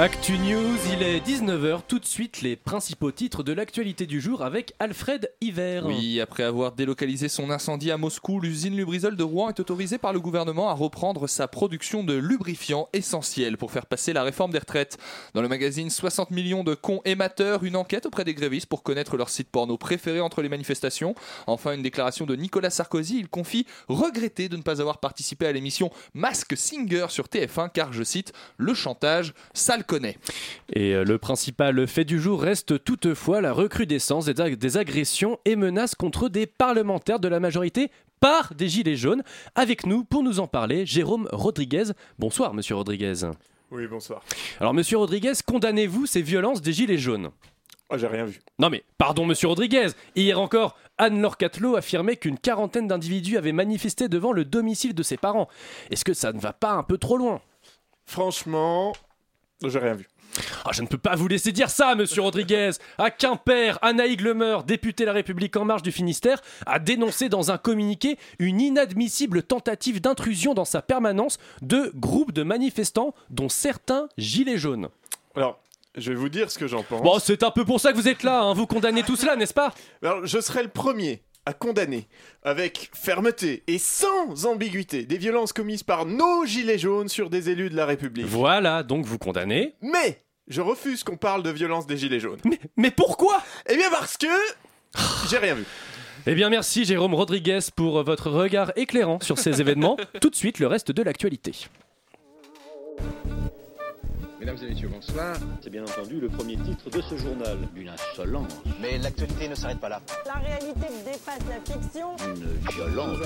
Actu News, il est 19h, tout de suite les principaux titres de l'actualité du jour avec Alfred Hiver. Oui, après avoir délocalisé son incendie à Moscou, l'usine Lubrizol de Rouen est autorisée par le gouvernement à reprendre sa production de lubrifiants essentiels pour faire passer la réforme des retraites. Dans le magazine 60 millions de cons émetteurs, une enquête auprès des grévistes pour connaître leur site porno préféré entre les manifestations. Enfin, une déclaration de Nicolas Sarkozy, il confie regretter de ne pas avoir participé à l'émission Mask Singer sur TF1 car, je cite, le chantage, ça le connaît. Et euh, le principal fait du jour reste toutefois la recrudescence des, ag- des agressions et menaces contre des parlementaires de la majorité par des gilets jaunes. Avec nous, pour nous en parler, Jérôme Rodriguez. Bonsoir, monsieur Rodriguez. Oui, bonsoir. Alors, monsieur Rodriguez, condamnez-vous ces violences des gilets jaunes? Ah, j'ai rien vu. Non mais, pardon monsieur Rodriguez, hier encore, Anne-Laure Catelot affirmait qu'une quarantaine d'individus avaient manifesté devant le domicile de ses parents. Est-ce que ça ne va pas un peu trop loin? Franchement, j'ai rien vu. Ah, Je ne peux pas vous laisser dire ça, monsieur Rodriguez À Quimper, Anaïg Lemeur, députée La République En Marche du Finistère, a dénoncé dans un communiqué une inadmissible tentative d'intrusion dans sa permanence de groupes de manifestants, dont certains gilets jaunes. Alors, je vais vous dire ce que j'en pense. Bon, c'est un peu pour ça que vous êtes là, hein. vous condamnez tout cela, n'est-ce pas? Alors, je serai le premier à condamner avec fermeté et sans ambiguïté des violences commises par nos gilets jaunes sur des élus de la République. Voilà, donc vous condamnez. Mais je refuse qu'on parle de violence des gilets jaunes. Mais, mais pourquoi? Eh bien parce que j'ai rien vu. Eh bien merci Jérôme Rodriguez pour votre regard éclairant sur ces événements. Tout de suite le reste de l'actualité. Mesdames et messieurs, bonsoir. C'est bien entendu le premier titre de ce journal. Une insolence, Mais l'actualité ne s'arrête pas là. La réalité dépasse la fiction. une violence.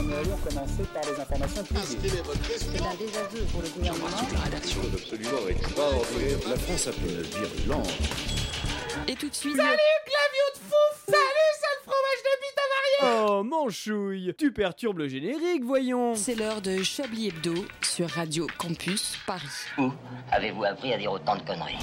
C'est un désaveu pour le gouvernement. Et tout de suite, Oh, manchouille. Tu perturbes le générique, voyons. C'est l'heure de Chablis Hebdo sur Radio Campus Paris. Où avez-vous appris à dire autant de conneries?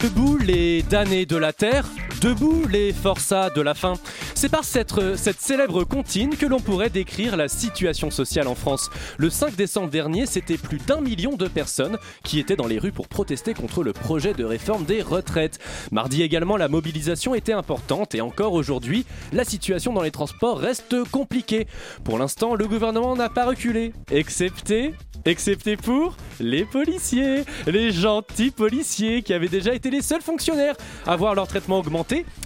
Debout les damnés de la terre, debout les forçats de la faim. C'est par cette, cette célèbre comptine que l'on pourrait décrire la situation sociale en France. Le 5 décembre dernier, c'était plus d'un million de personnes qui étaient dans les rues pour protester contre le projet de réforme des retraites. Mardi également, la mobilisation était importante et encore aujourd'hui, la situation dans les transports reste compliquée. Pour l'instant, le gouvernement n'a pas reculé, excepté Excepté pour les policiers, les gentils policiers qui avaient déjà été les seuls fonctionnaires à voir leur traitement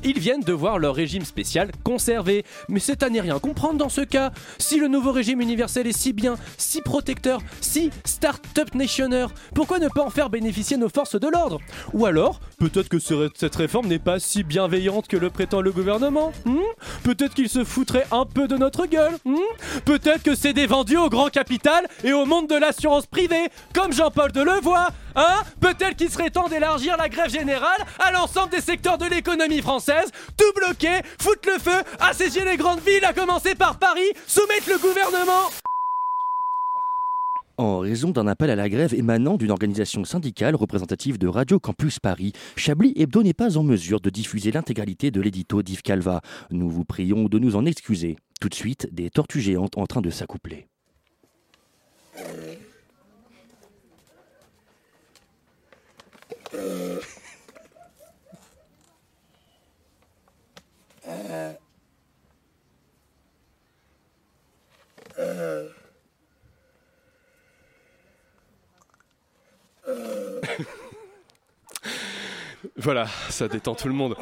ils viennent de voir leur régime spécial conservé. Mais c'est à n'y rien comprendre dans ce cas. Si le nouveau régime universel est si bien, si protecteur, si start-up nationner, pourquoi ne pas en faire bénéficier nos forces de l'ordre? Ou alors, peut-être que ce- cette réforme n'est pas si bienveillante que le prétend le gouvernement hmm? Peut-être qu'il se foutrait un peu de notre gueule hmm? Peut-être que c'est des vendus au grand capital et au monde de l'assurance privée, comme Jean-Paul Delevoye Hein Peut-être qu'il serait temps d'élargir la grève générale à l'ensemble des secteurs de l'économie française, tout bloquer, foutre le feu, assaisir les grandes villes, à commencer par Paris, soumettre le gouvernement En raison d'un appel à la grève émanant d'une organisation syndicale représentative de Radio Campus Paris, Chablis Hebdo n'est pas en mesure de diffuser l'intégralité de l'édito d'Yves Calva. Nous vous prions de nous en excuser. Tout de suite, des tortues géantes en train de s'accoupler. Voilà, ça détend tout le monde.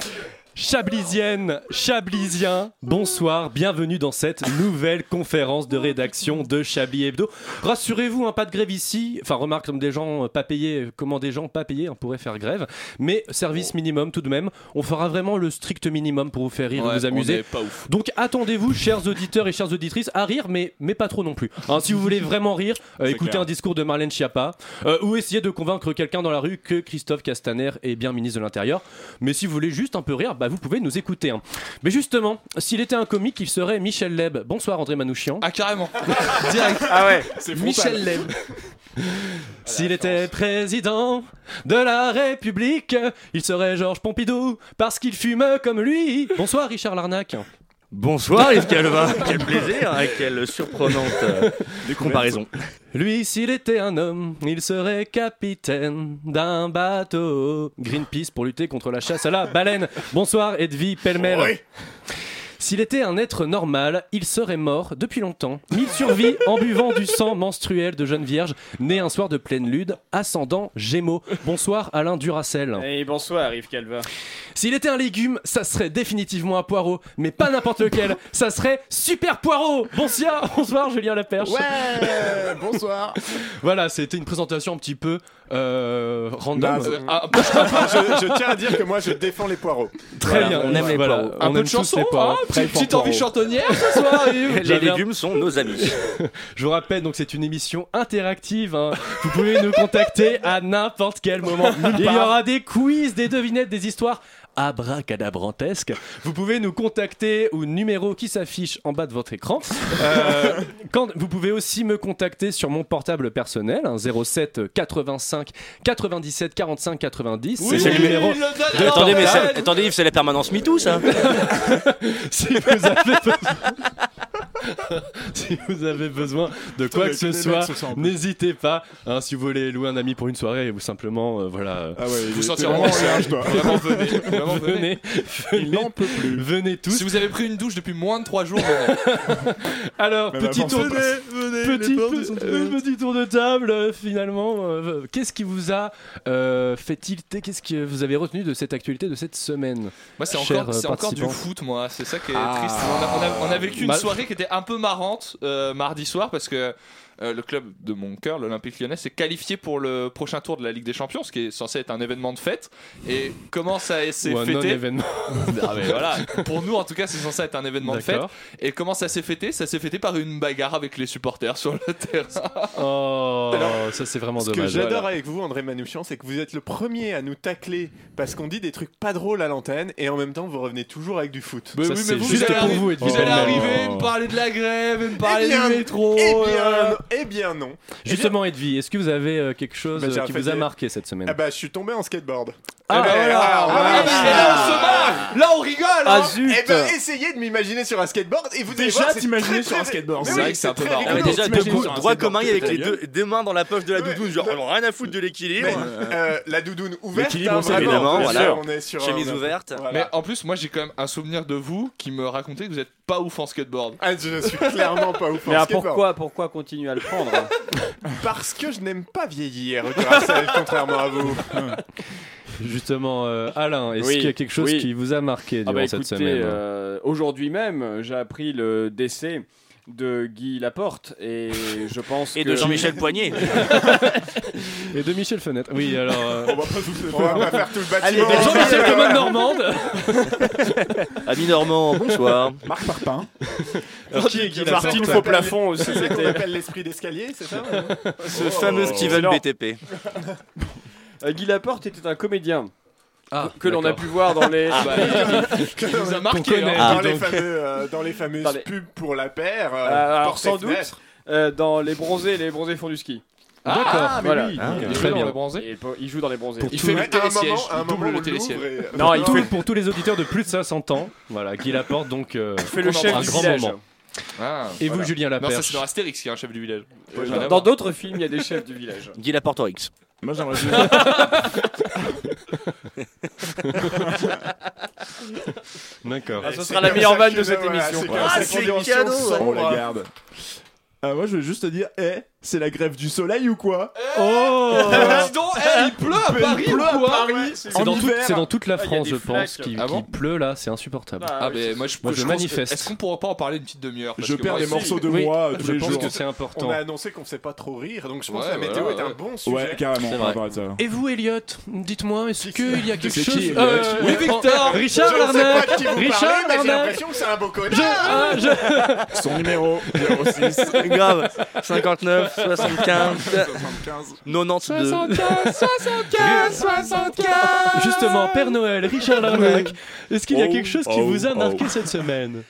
Chablisienne, Chablisien, bonsoir, bienvenue dans cette nouvelle conférence de rédaction de Chablis Hebdo. Rassurez-vous, hein, pas de grève ici. Enfin, remarque comme des gens euh, pas payés, comment des gens pas payés on pourrait faire grève. Mais service minimum tout de même. On fera vraiment le strict minimum pour vous faire rire et vous amuser. pas ouf. Donc attendez-vous, chers auditeurs et chères auditrices, à rire, mais, mais pas trop non plus. Hein, si vous voulez vraiment rire, euh, écoutez clair. un discours de Marlène Schiappa, euh, ou essayez de convaincre quelqu'un dans la rue que Christophe Castaner est bien ministre de l'Intérieur. Mais si vous voulez juste un peu rire, bah, vous pouvez nous écouter. hein. Mais justement, s'il était un comique, il serait Michel Leb. Bonsoir André Manouchian. Ah, carrément. Direct. Ah ouais, c'est Michel Leb. S'il était président de la République, il serait Georges Pompidou, parce qu'il fume comme lui. Bonsoir Richard Larnac. Bonsoir Yves Calvin, quel plaisir, hein, quelle surprenante euh, comparaison. Lui, s'il était un homme, il serait capitaine d'un bateau. Greenpeace pour lutter contre la chasse à la baleine. Bonsoir, Edwy Pellemel. Oui. S'il était un être normal, il serait mort depuis longtemps. Mais il survit en buvant du sang menstruel de jeune vierge, née un soir de pleine lune, ascendant Gémeaux. Bonsoir, Alain Duracel. Et bonsoir Yves Calva. S'il était un légume, ça serait définitivement un poireau, mais pas n'importe lequel. Ça serait super poireau. Bonsoir, bonsoir, Julien Laperche. Ouais, bonsoir. Voilà, c'était une présentation un petit peu euh, random. Bah, ah, je, je tiens à dire que moi je défends les poireaux. Très voilà, bien, on aime les voilà, poireaux. on Un peu aime de chanson, les poireaux. Très petite, envie chantonnière ce soir. Yves. Les légumes sont nos amis. Je vous rappelle, donc c'est une émission interactive. hein. Vous pouvez nous contacter à n'importe quel moment. Il y aura des quiz, des devinettes, des histoires abracadabrantesques. Vous pouvez nous contacter au numéro qui s'affiche en bas de votre écran. Euh, quand, vous pouvez aussi me contacter sur mon portable personnel, hein, 07 85 97 45 90. Oui, c'est le numéro. de attendez, mais attendez Yves, c'est la permanence MeToo ça si vous avez besoin, si vous avez besoin de quoi que ce soit, n'hésitez pas. hein, si vous voulez louer un ami pour une soirée ou simplement, euh, voilà, Ah ouais, Vous sentirez vraiment Vraiment venez. Vraiment venez. venez, Il venez, n'en peut plus. venez tous. Si vous avez pris une douche depuis moins de 3 jours, venez. Alors, petit tour, venez, petit, euh, petit tour de table. euh, finalement, euh, qu'est-ce qui vous a euh, fait tilter Qu'est-ce que vous avez retenu de cette actualité de cette semaine Moi, c'est encore, du foot, moi. C'est ça qui est Ah. triste. On a, on a- on a vécu une Bah- soirée qui était un peu marrante euh, mardi soir parce que euh, le club de mon cœur, l'Olympique lyonnais, s'est qualifié pour le prochain tour de la Ligue des Champions, ce qui est censé être un événement de fête. Et comment ça s'est fêté non-événement Ah, mais voilà, pour nous en tout cas, c'est censé être un événement de fête. Et comment ça s'est fêté? Ça s'est fêté par une bagarre avec les supporters sur le terrain. Oh, ça c'est vraiment Ce que dommage. j'adore avec vous, André Manouchian, c'est que vous êtes le premier à nous tacler parce qu'on dit des trucs pas drôles à l'antenne et en même temps vous revenez toujours avec du foot. Mais Ça, oui, c'est mais vous, juste vous allez pour vous, vous allez arriver, me parler de la grève, me parler Eh bien, du métro. Eh euh, eh bien non. Justement, Edwy, est-ce que vous avez euh, quelque chose Bah, euh, qui vous a des- marqué cette semaine Ah bah je suis tombé en skateboard. Ah, Eh ben, voilà. Ah oui, mais là on se marre Là on rigole Ah hein. zut Eh ben essayez de m'imaginer sur un skateboard et vous Déjà, t'imaginer sur un skateboard. Mais C'est vrai que c'est un peu très marrant. Ah, mais déjà debout, un droit skateboard, commun avec les deux, deux mains dans la poche de la Ouais, doudoune, genre on a rien à foutre de l'équilibre. Mais, euh, la doudoune ouverte, L'équilibre, hein, évidemment, bien voilà. sûr, on est sur Chemise un- ouverte. Voilà. Mais en plus, moi j'ai quand même un souvenir de vous qui me racontait que vous êtes pas ouf en skateboard. Ah, je suis clairement pas ouf en Mais ah, skateboard. pourquoi, pourquoi continuer à le prendre Parce que je n'aime pas vieillir, grâce à elle, contrairement à vous. Justement, euh, Alain, est-ce Oui, qu'il y a quelque chose oui. qui vous a marqué Ah durant bah cette écoutez, semaine euh, aujourd'hui même, j'ai appris le décès de Guy Laporte et je pense Et que de Jean-Michel Poignet. Et de Michel Fenêtre. Oui, alors. euh, On va pas les On va pas faire tout le bâtiment. Allez. Jean-Michel Commode Normande Ami Normand, bonsoir. Marc Parpin. Alors, qui est Guy Laporte Martine Faux Plafond aussi, C'est ce qu'on c'était appelle l'esprit d'escalier, c'est ça Ce Oh. fameux Steven. BTP. Euh, Guy Laporte était un comédien Ah, que l'on a d'accord. pu voir dans les Ah bah, nous a marqué. hein. dans, les fameux, euh, dans les fameuses Dans les- pubs pour la paire. euh, Euh, alors, sans doute. euh, dans les bronzés, les bronzés font du ski. D'accord. Ah, mais Voilà. oui. Ah, il joue dans bien. le bronzé. Et il joue dans les bronzés. Pour Il fait le un télésiège. moment, Il double le télésiège. et- Non, il fait, pour tous les auditeurs de plus de 500 ans, voilà, Guy Laporte, donc. euh, il fait le chef un du grand village. moment. Ah. Et vous, Julien Non, ça Laperche c'est dans Astérix qui est un chef du village. Ouais, Dans- d'autres films, il y a des chefs du village. Guy Laportorix. Moi, j'aimerais. D'accord. Ah, ce sera la meilleure vanne de cette émission. Ah, c'est cadeau. On la garde. Ah, moi, je veux juste te dire, eh, c'est la grève du soleil ou quoi Oh Dis donc, eh, il pleut à Il Paris pleut ou à quoi Paris, C'est en dans, toute- hiver. c'est dans toute la Ah, il y a France, des je pense, flaques. qui, Ah qui bon pleut là, c'est insupportable. Ah, mais moi je, Moi, je pense- manifeste. Est-ce qu'on pourrait pas en parler une petite demi-heure parce Je que perds moi, des si- morceaux de Oui, moi euh, tous je les pense jours. que c'est important. On a annoncé qu'on ne sait pas trop rire, donc je pense Ouais, que la météo ouais, est un ouais. bon sujet. Ouais, carrément, C'est on va vrai. parler de ça. Et vous, Elliot, dites-moi, est-ce qu'il y a quelque C'est chose Elliot Euh, Oui, Victor Richard je ne sais Larnac pas de qui vous Richard parlez, mais j'ai Larnac l'impression que c'est un beau connard. Ah, je- Son numéro 06 Grave. 59, 75, 75. 92. Justement, Père Noël, Richard Larnac, est-ce qu'il y a Oh, quelque chose qui oh, vous a oh. marqué cette semaine?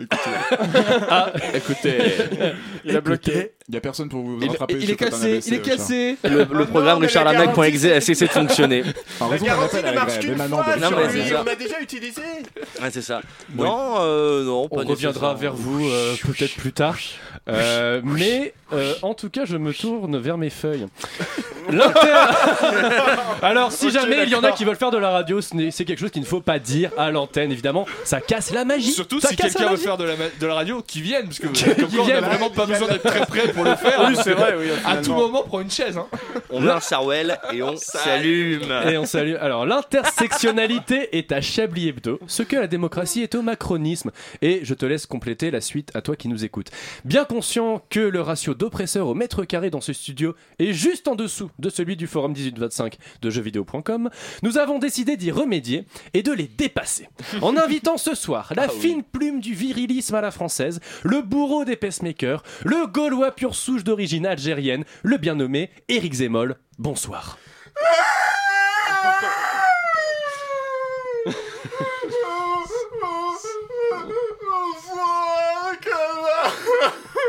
Écoutez, Écoutez, Il a bloqué. Il y a personne pour vous rattraper. il est cassé, il est cassé. Le, le Ah programme non, mais Richard la Lanac.exe garantie- a cessé de fonctionner. La garantie appelle ne à la marche grève. qu'une fois Non, mais lui, c'est ça. on l'a déjà utilisé. Ouais, c'est ça. Non, euh, non, pas On reviendra vers vous euh, peut-être plus tard. Euh, mais euh, en tout cas, je me tourne vers mes feuilles. Alors, si jamais il y en a qui veulent faire de la radio, c'est quelque chose qu'il ne faut pas dire à l'antenne, évidemment. Ça casse la magie. Surtout Ça si quelqu'un veut faire de la, ma- de la radio, qui vienne, parce que comme quoi, on vienne. a vraiment pas besoin d'être très près pour le faire. Oui, c'est vrai, oui, À tout moment, prends une chaise. Hein. On met un Sarwell et on s'allume. Et on salue. Alors, l'intersectionnalité est à Chablis Hebdo, ce que la démocratie est au macronisme. Et je te laisse compléter la suite à toi qui nous écoutes. Bien conscient que le ratio d'oppresseurs au mètre carré dans ce studio est juste en dessous de celui du forum 1825 de jeuxvideo.com, nous avons décidé d'y remédier et de les dépasser. En invitant ce soir la fine plume du virilisme à la française, le bourreau des pacemakers, le gaulois pur souche d'origine algérienne, le bien nommé Éric Zemmoll. Bonsoir.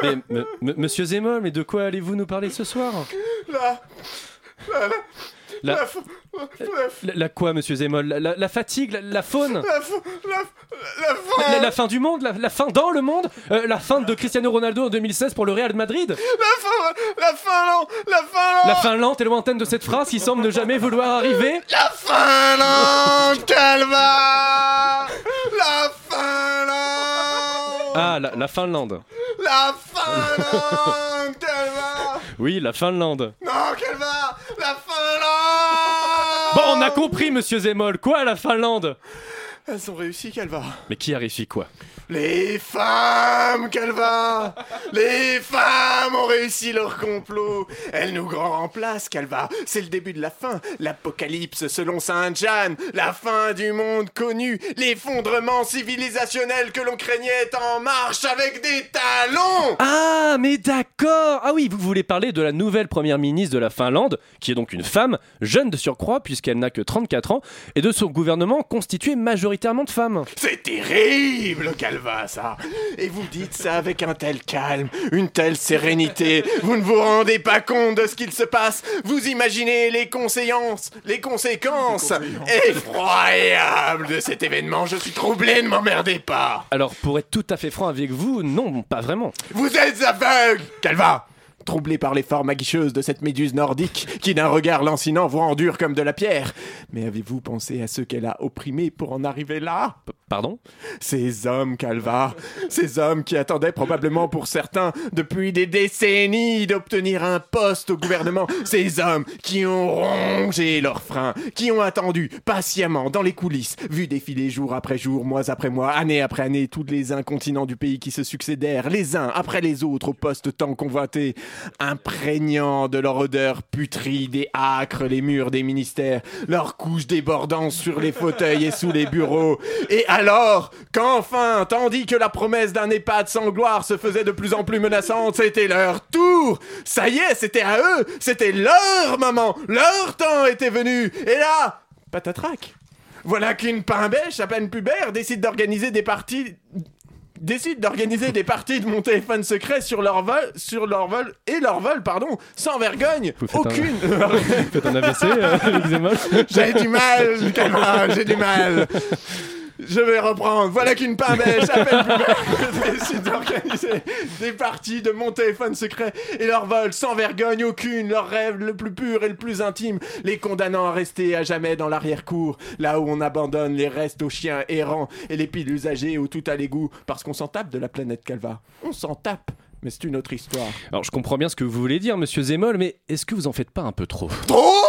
Mais, monsieur Zemmoll, mais de quoi allez-vous nous parler ce soir? La- la, quoi, monsieur Zemmoll? La, fatigue, la, faune? La, fin, la, la fin du monde? La, fin dans le monde? Euh, La fin de Cristiano Ronaldo en 2016 pour le Real de Madrid? La fin, la Finlande, la Finlande, La Finlande est lointaine de cette phrase qui semble ne jamais vouloir arriver. La Finlande, Calva, la Finlande, Ah, la, la Finlande. la Finlande, Calva, Oui, la Finlande. non, Calva, la Finlande. Bon, on a compris, monsieur Zemmoll. Quoi, la Finlande? Elles ont réussi, Calva. Mais qui a réussi quoi? Les femmes, Calva Les femmes ont réussi leur complot. Elles nous remplacent, Calva C'est le début de la fin, l'apocalypse selon Sainte Jeanne, la fin du monde connu, l'effondrement civilisationnel que l'on craignait est en marche avec des talons. Ah, mais d'accord. Ah oui, vous voulez parler de la nouvelle première ministre de la Finlande, qui est donc une femme, jeune de surcroît, puisqu'elle n'a que 34 ans, et de son gouvernement constitué majoritairement de femmes. C'est terrible, Calva, ça. Et vous dites ça avec un tel calme, une telle sérénité. Vous ne vous rendez pas compte de ce qu'il se passe. Vous imaginez les conséquences, les conséquences effroyables de cet événement. Je suis troublé, ne m'emmerdez pas. Alors, pour être tout à fait franc avec vous, non, pas vraiment. Vous êtes aveugle, Calva Troublé par les formes aguicheuses de cette méduse nordique, qui d'un regard lancinant vous endure comme de la pierre. Mais avez-vous pensé à ceux qu'elle a opprimés pour en arriver là? P- Pardon? Ces hommes, Calva, ces hommes qui attendaient probablement pour certains depuis des décennies d'obtenir un poste au gouvernement, ces hommes qui ont rongé leurs freins, qui ont attendu patiemment dans les coulisses, vu défiler jour après jour, mois après mois, année après année, tous les incontinents du pays qui se succédèrent, les uns après les autres au poste tant convoité, imprégnant de leur odeur putride et âcre les murs des ministères, leurs couches débordant sur les fauteuils et sous les bureaux, et alors qu'enfin, tandis que la promesse d'un EHPAD sans gloire se faisait de plus en plus menaçante, c'était leur tour. Ça y est, c'était à eux C'était leur moment Leur temps était venu. Et là, patatrac. Voilà qu'une pimbèche à peine pubère décide d'organiser des parties décide d'organiser des parties de mon téléphone secret sur leur vol, sur leur vol et leur vol, pardon, sans vergogne, Vous faites un- aucune. Faites un AVC, euh, J'ai du mal, j'ai du mal. Je vais reprendre. Voilà qu'une pimbèche à peine plus décide d'organiser des parties de mon téléphone secret et leur vol sans vergogne aucune, leur rêve le plus pur et le plus intime, les condamnant à rester à jamais dans l'arrière-cour, là où on abandonne les restes aux chiens errants et les piles usagées où tout a l'égout, parce qu'on s'en tape de la planète Calva. On s'en tape. Mais c'est une autre histoire. Alors, je comprends bien ce que vous voulez dire, monsieur Zemmoll, mais est-ce que vous en faites pas un peu trop? Trop?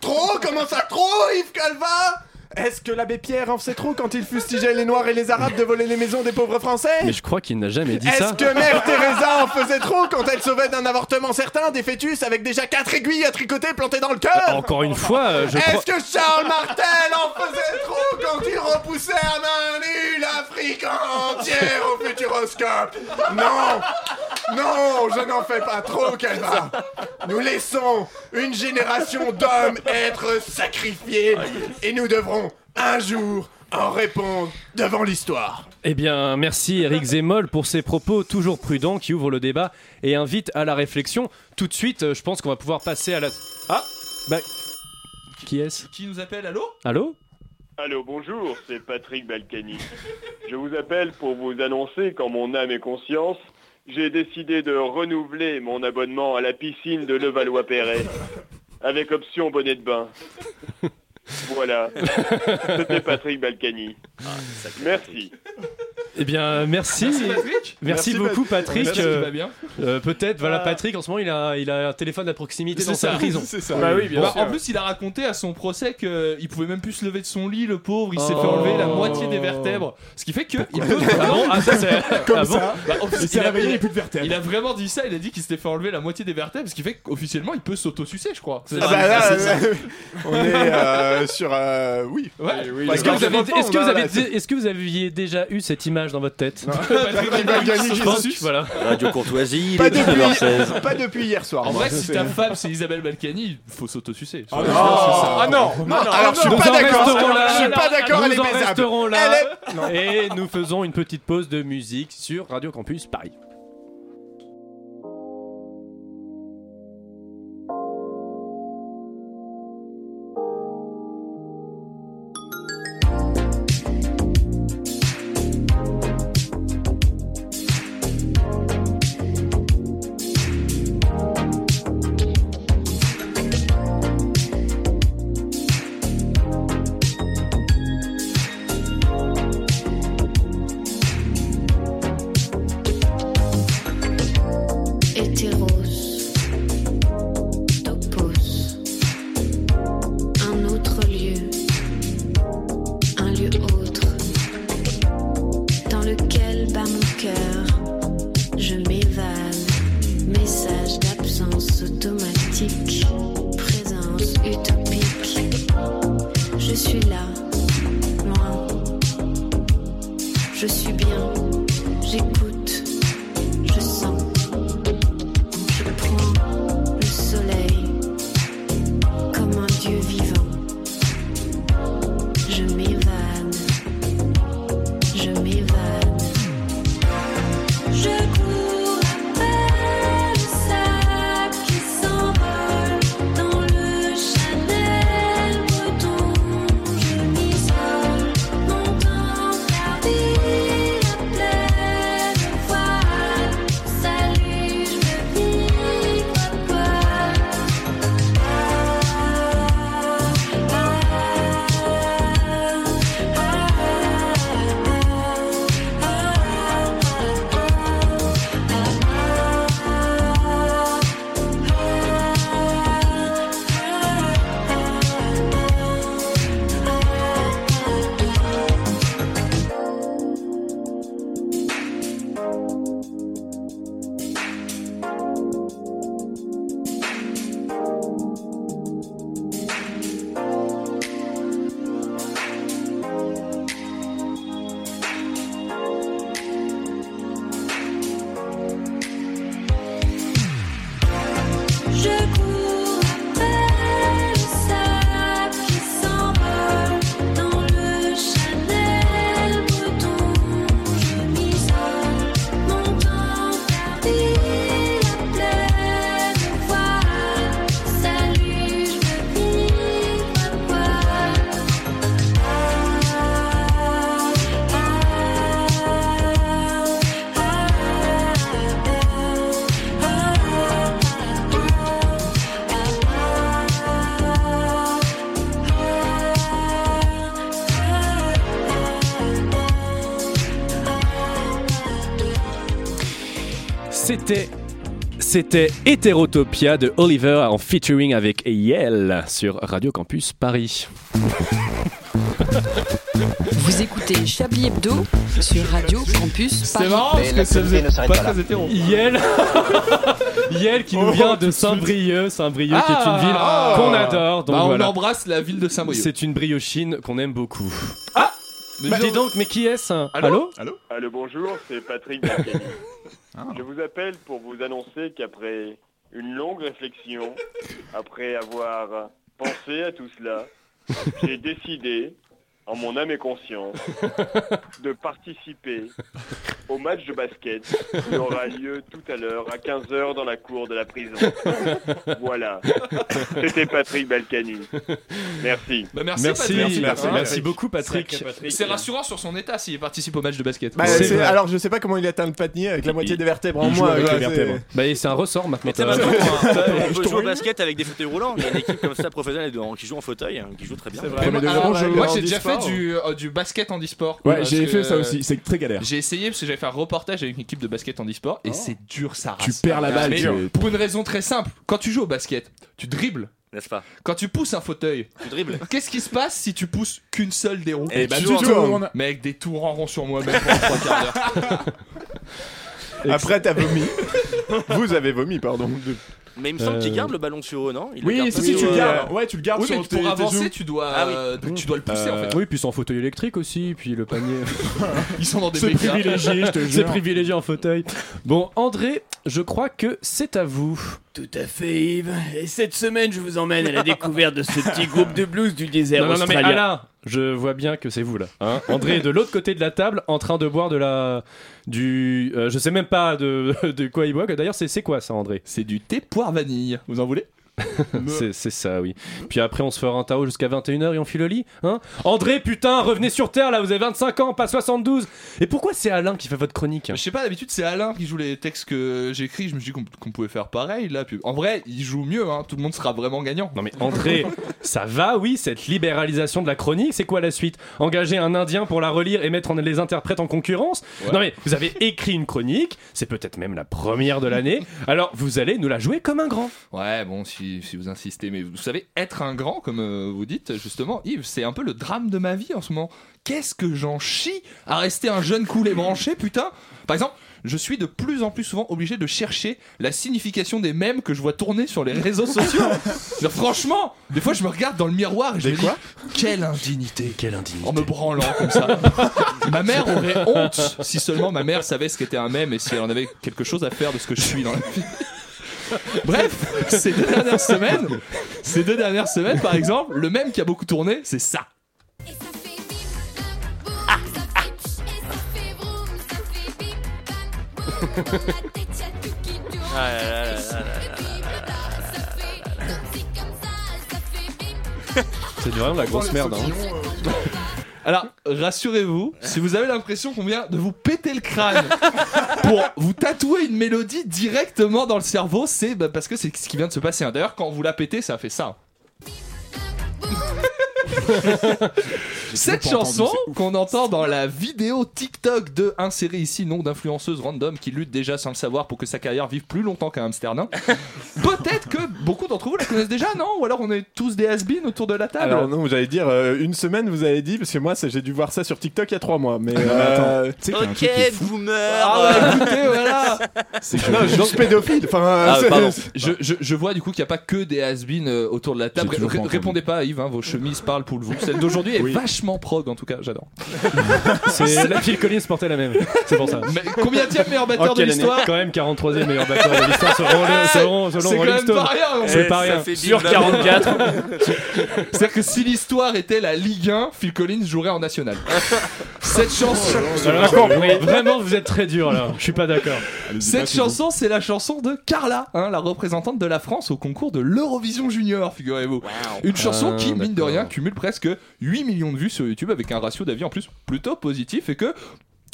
Trop? Comment ça trop, Yves Calva? Est-ce que l'abbé Pierre en faisait trop quand il fustigeait les Noirs et les Arabes de voler les maisons des pauvres Français Mais je crois qu'il n'a jamais dit Est-ce ça. que Mère Teresa en faisait trop quand elle sauvait d'un avortement certain des fœtus avec déjà quatre aiguilles à tricoter plantées dans le cœur Encore une fois, euh, je crois... Est-ce que Charles Martel en faisait trop quand il repoussait à main nue l'Afrique entière au futuroscope Non Non, je n'en fais pas trop, Calva Nous laissons une génération d'hommes être sacrifiés et nous devrons un jour en répondre devant l'histoire. Eh bien, merci Eric Zemmoll pour ses propos toujours prudents qui ouvrent le débat et invitent à la réflexion. Tout de suite, euh, je pense qu'on va pouvoir passer à la. Ah Bah. Qui est-ce Qui nous appelle Allô? Allô? Allô, bonjour, c'est Patrick Balkany. Je vous appelle pour vous annoncer qu'en mon âme et conscience, j'ai décidé de renouveler mon abonnement à la piscine de Levallois-Perret, avec option bonnet de bain. Voilà, c'était Patrick Balkany. Merci. Eh bien, merci. Merci, Patrick. Merci, Merci, beaucoup, Pat- Patrick. Merci, Euh, euh, Peut-être, voilà, Ah. Patrick, en ce moment, il a, il a un téléphone à proximité C'est dans sa ça, prison. c'est ça. Bah oui, bien Bah, sûr. En plus, il a raconté à son procès qu'il pouvait même plus se lever de son lit, le pauvre. Il s'est Oh. fait enlever la moitié des vertèbres. Ce qui fait que. Il peut Ah bon? Ah, ça, c'est- Comme ah bon? ça. Bah, Il il a- réveillé, plus de vertèbres. Il a vraiment dit ça. Il a dit qu'il s'était fait enlever la moitié des vertèbres. Ce qui fait qu'officiellement, il peut s'autosucer, je crois. C'est Ah ça. bah là, C'est ça. euh, on est euh, sur... euh, oui. Ouais. C'est- est-ce que vous aviez déjà eu cette image dans votre tête Patrick Balkany qui Je pense suce. que- voilà. Radio Courtoisie, il Pas est 19h16. depuis, pas depuis hier soir. En vrai, si ta femme c'est Isabelle Balkany, faut s'autosucer. Ah non, ah non, non, alors je suis Nous pas d'accord. Je suis pas d'accord, elle est Nous baisable. resterons là. Et nous faisons une petite pause de musique sur Radio Campus Paris. Lequel bat mon cœur, je m'évade, message d'absence automatique, présence utopique, je suis là, loin, je suis bien, C'était Hétérotopia de Oliver en featuring avec Yel sur Radio Campus Paris. Vous écoutez Chablis Hebdo sur Radio Campus Paris. C'est marrant parce que ça faisait pas très hétéro. Yel, Yel qui nous vient de Saint-Brieuc, Saint-Brieuc qui est une ville Ah. qu'on adore. Donc Bah, on voilà. embrasse la ville de Saint-Brieuc. C'est une briochine qu'on aime beaucoup. Ah Mais dis donc, mais qui est-ce? Allô? Allô? Allô, bonjour, c'est Patrick Balkany. Je vous appelle pour vous annoncer qu'après une longue réflexion, après avoir pensé à tout cela, j'ai décidé en mon âme et conscience, de participer au match de basket qui aura lieu tout à l'heure à 15h dans la cour de la prison. Voilà. C'était Patrick Balkany. Merci. Bah, merci, Merci, Patrick. merci, merci beaucoup, Patrick. C'est rassurant sur son état s'il participe au match de basket. Bah, alors je sais pas comment il atteint le patinier avec la moitié des vertèbres en moins. Bah, c'est un ressort maintenant. T'as- maintenant, on, peut jouer au basket avec des fauteuils roulants. Il y a une équipe comme ça professionnelle qui joue en fauteuil, hein, qui joue très bien. Mais moi, j'ai déjà fait e-sport. du, euh, du basket en e-sport. Ouais, Parce j'ai que, fait ça euh, aussi, c'est très galère. J'ai essayé parce que j'avais fait un reportage avec une équipe de basket en e-sport et c'est dur ça Tu race. perds la balle, Mais tu- pour une raison très simple, quand tu joues au basket, tu dribbles. N'est-ce pas? Quand tu pousses un fauteuil, Tu dribbles. qu'est-ce qui se passe si tu pousses qu'une seule des roues Et bah, tu tournes. avec des tours en rond sur moi-même pendant trois quarts d'heure. Après t'as vomi. Vous avez vomi, pardon. De- Mais il me semble qu'il Euh, garde le ballon sur eux, non? Il le Oui, garde si, pas si, sur tu le gardes. Ouais, tu le gardes Oui, mais sur tes pour tes avancer, joues. tu dois, Ah oui. euh, tu dois le pousser en Euh, fait. Oui, puis c'est en fauteuil électrique aussi, puis le panier. Ils sont dans des C'est médias. privilégié, je te c'est jure. privilégié en fauteuil. Bon, André, je crois que c'est à vous. Tout à fait, Yves. Et cette semaine, je vous emmène à la découverte de ce petit groupe de blues du désert Non, non, non, mais australien. Alain, je vois bien que c'est vous là. hein. André est de l'autre côté de la table en train de boire de la. Du. euh, je sais même pas de, de quoi il boit. D'ailleurs, c'est quoi ça, André? C'est du thé poire vanille. Vous en voulez? C'est ça, oui. Puis après, on se fera un Tao jusqu'à 21h et on file au lit. Hein André, putain, revenez sur Terre là, vous avez 25 ans, pas 72. Et pourquoi c'est Alain qui fait votre chronique Je sais pas, d'habitude c'est Alain qui joue les textes que j'écris. Je me suis dit qu'on pouvait faire pareil là. Puis en vrai, il joue mieux. Hein. Tout le monde sera vraiment gagnant. Non mais André, ça va, oui, cette libéralisation de la chronique, c'est quoi la suite? Engager un Indien pour la relire et mettre en- les interprètes en concurrence? Non mais vous avez écrit une chronique, c'est peut-être même la première de l'année, alors vous allez nous la jouer comme un grand. Ouais, bon, si, si vous insistez, mais vous savez, être un grand, comme euh, vous dites, justement, Yves, c'est un peu le drame de ma vie en ce moment. Qu'est-ce que j'en chie à rester un jeune cool et branché, putain Par exemple, je suis de plus en plus souvent obligé de chercher la signification des mèmes que je vois tourner sur les réseaux sociaux. Genre, franchement, des fois je me regarde dans le miroir et je me dis, quelle indignité Quelle indignité. en me branlant comme ça. ma mère aurait honte si seulement ma mère savait ce qu'était un mème et si elle en avait quelque chose à faire de ce que je suis dans la vie. Bref, ces deux dernières semaines, ces deux dernières semaines par exemple, le mème qui a beaucoup tourné, c'est ça. C'est vraiment la grosse merde. hein. Alors, rassurez-vous, si vous avez l'impression qu'on vient de vous péter le crâne pour vous tatouer une mélodie directement dans le cerveau, c'est bah, parce que c'est ce qui vient de se passer. D'ailleurs, quand vous la pétez, ça fait ça. Cette chanson c'est qu'on entend dans la vidéo TikTok de insérée ici nom d'influenceuse random qui lutte déjà sans le savoir pour que sa carrière vive plus longtemps qu'un hamster nain. Peut-être que beaucoup d'entre vous la connaissent déjà, non? Ou alors on est tous des has autour de la table? Alors non, vous allez dire euh, une semaine, vous avez dit parce que moi ça, j'ai dû voir ça sur TikTok il y a trois mois. Mais attends. euh, Ok, boomer Ah bah écoutez, voilà non, je suis pédophile. Enfin, Ah, c'est- je, je- je vois du coup qu'il n'y a pas que des has autour de la table. Répondez pas à Yves, hein, vos chemises parlent pour vous. Celle d'aujourd'hui est Oui. vachement prog en tout cas, j'adore. C'est la Phil Collins portait la même. C'est pour ça. Mais combien de meilleur batteur Oh, de l'histoire Quand même 43e meilleur batteur de l'histoire selon, selon, selon C'est Rolling Stone. pas rien on C'est sait. pas rien. fait Sur bim, bam. 44. C'est-à-dire que si l'histoire était la Ligue 1, Phil Collins jouerait en national. Cette chanson, Alors, Vraiment, vous êtes très dur là. Je suis pas d'accord. cette chanson, c'est la chanson de Carla, hein, la représentante de la France au concours de l'Eurovision Junior, figurez-vous. Une chanson Ah, qui, mine de rien, cumule presque 8 millions de vues sur YouTube avec un ratio d'avis en plus plutôt positif et que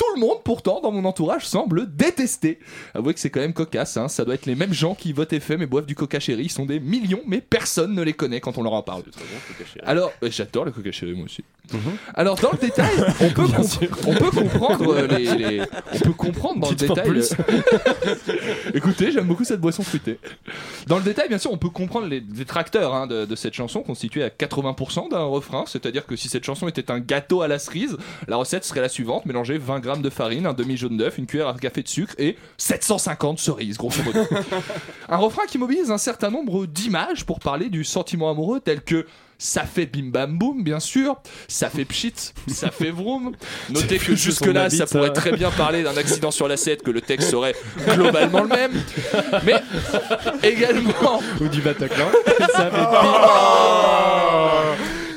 tout le monde, pourtant, dans mon entourage, semble détester. Avouez que c'est quand même cocasse, hein. ça doit être les mêmes gens qui votent FM et boivent du coca chéri. Ils sont des millions, mais personne ne les connaît quand on leur en parle. Alors, euh, j'adore le coca chéri, moi aussi. Alors, dans le détail, on peut, Bien comp- sûr. on peut comprendre euh, les, les- On peut comprendre dans le détail. plus. le- Écoutez, j'aime beaucoup cette boisson fruitée. Dans le détail, bien sûr, on peut comprendre les détracteurs hein, de, de cette chanson constituée à 80% d'un refrain. C'est-à-dire que si cette chanson était un gâteau à la cerise, la recette serait la suivante mélanger 20 grammes de farine, un demi-jaune d'œuf, une cuillère à café de sucre et 750 cerises, grosso modo. un refrain qui mobilise un certain nombre d'images pour parler du sentiment amoureux, tel que. Ça fait bim bam boum, bien sûr. Ça fait pchit, ça fait vroom. Notez que jusque-là, ça pourrait très bien parler d'un accident sur la 7, que le texte serait globalement le même. Mais également, Ou du Bataclan. Ça fait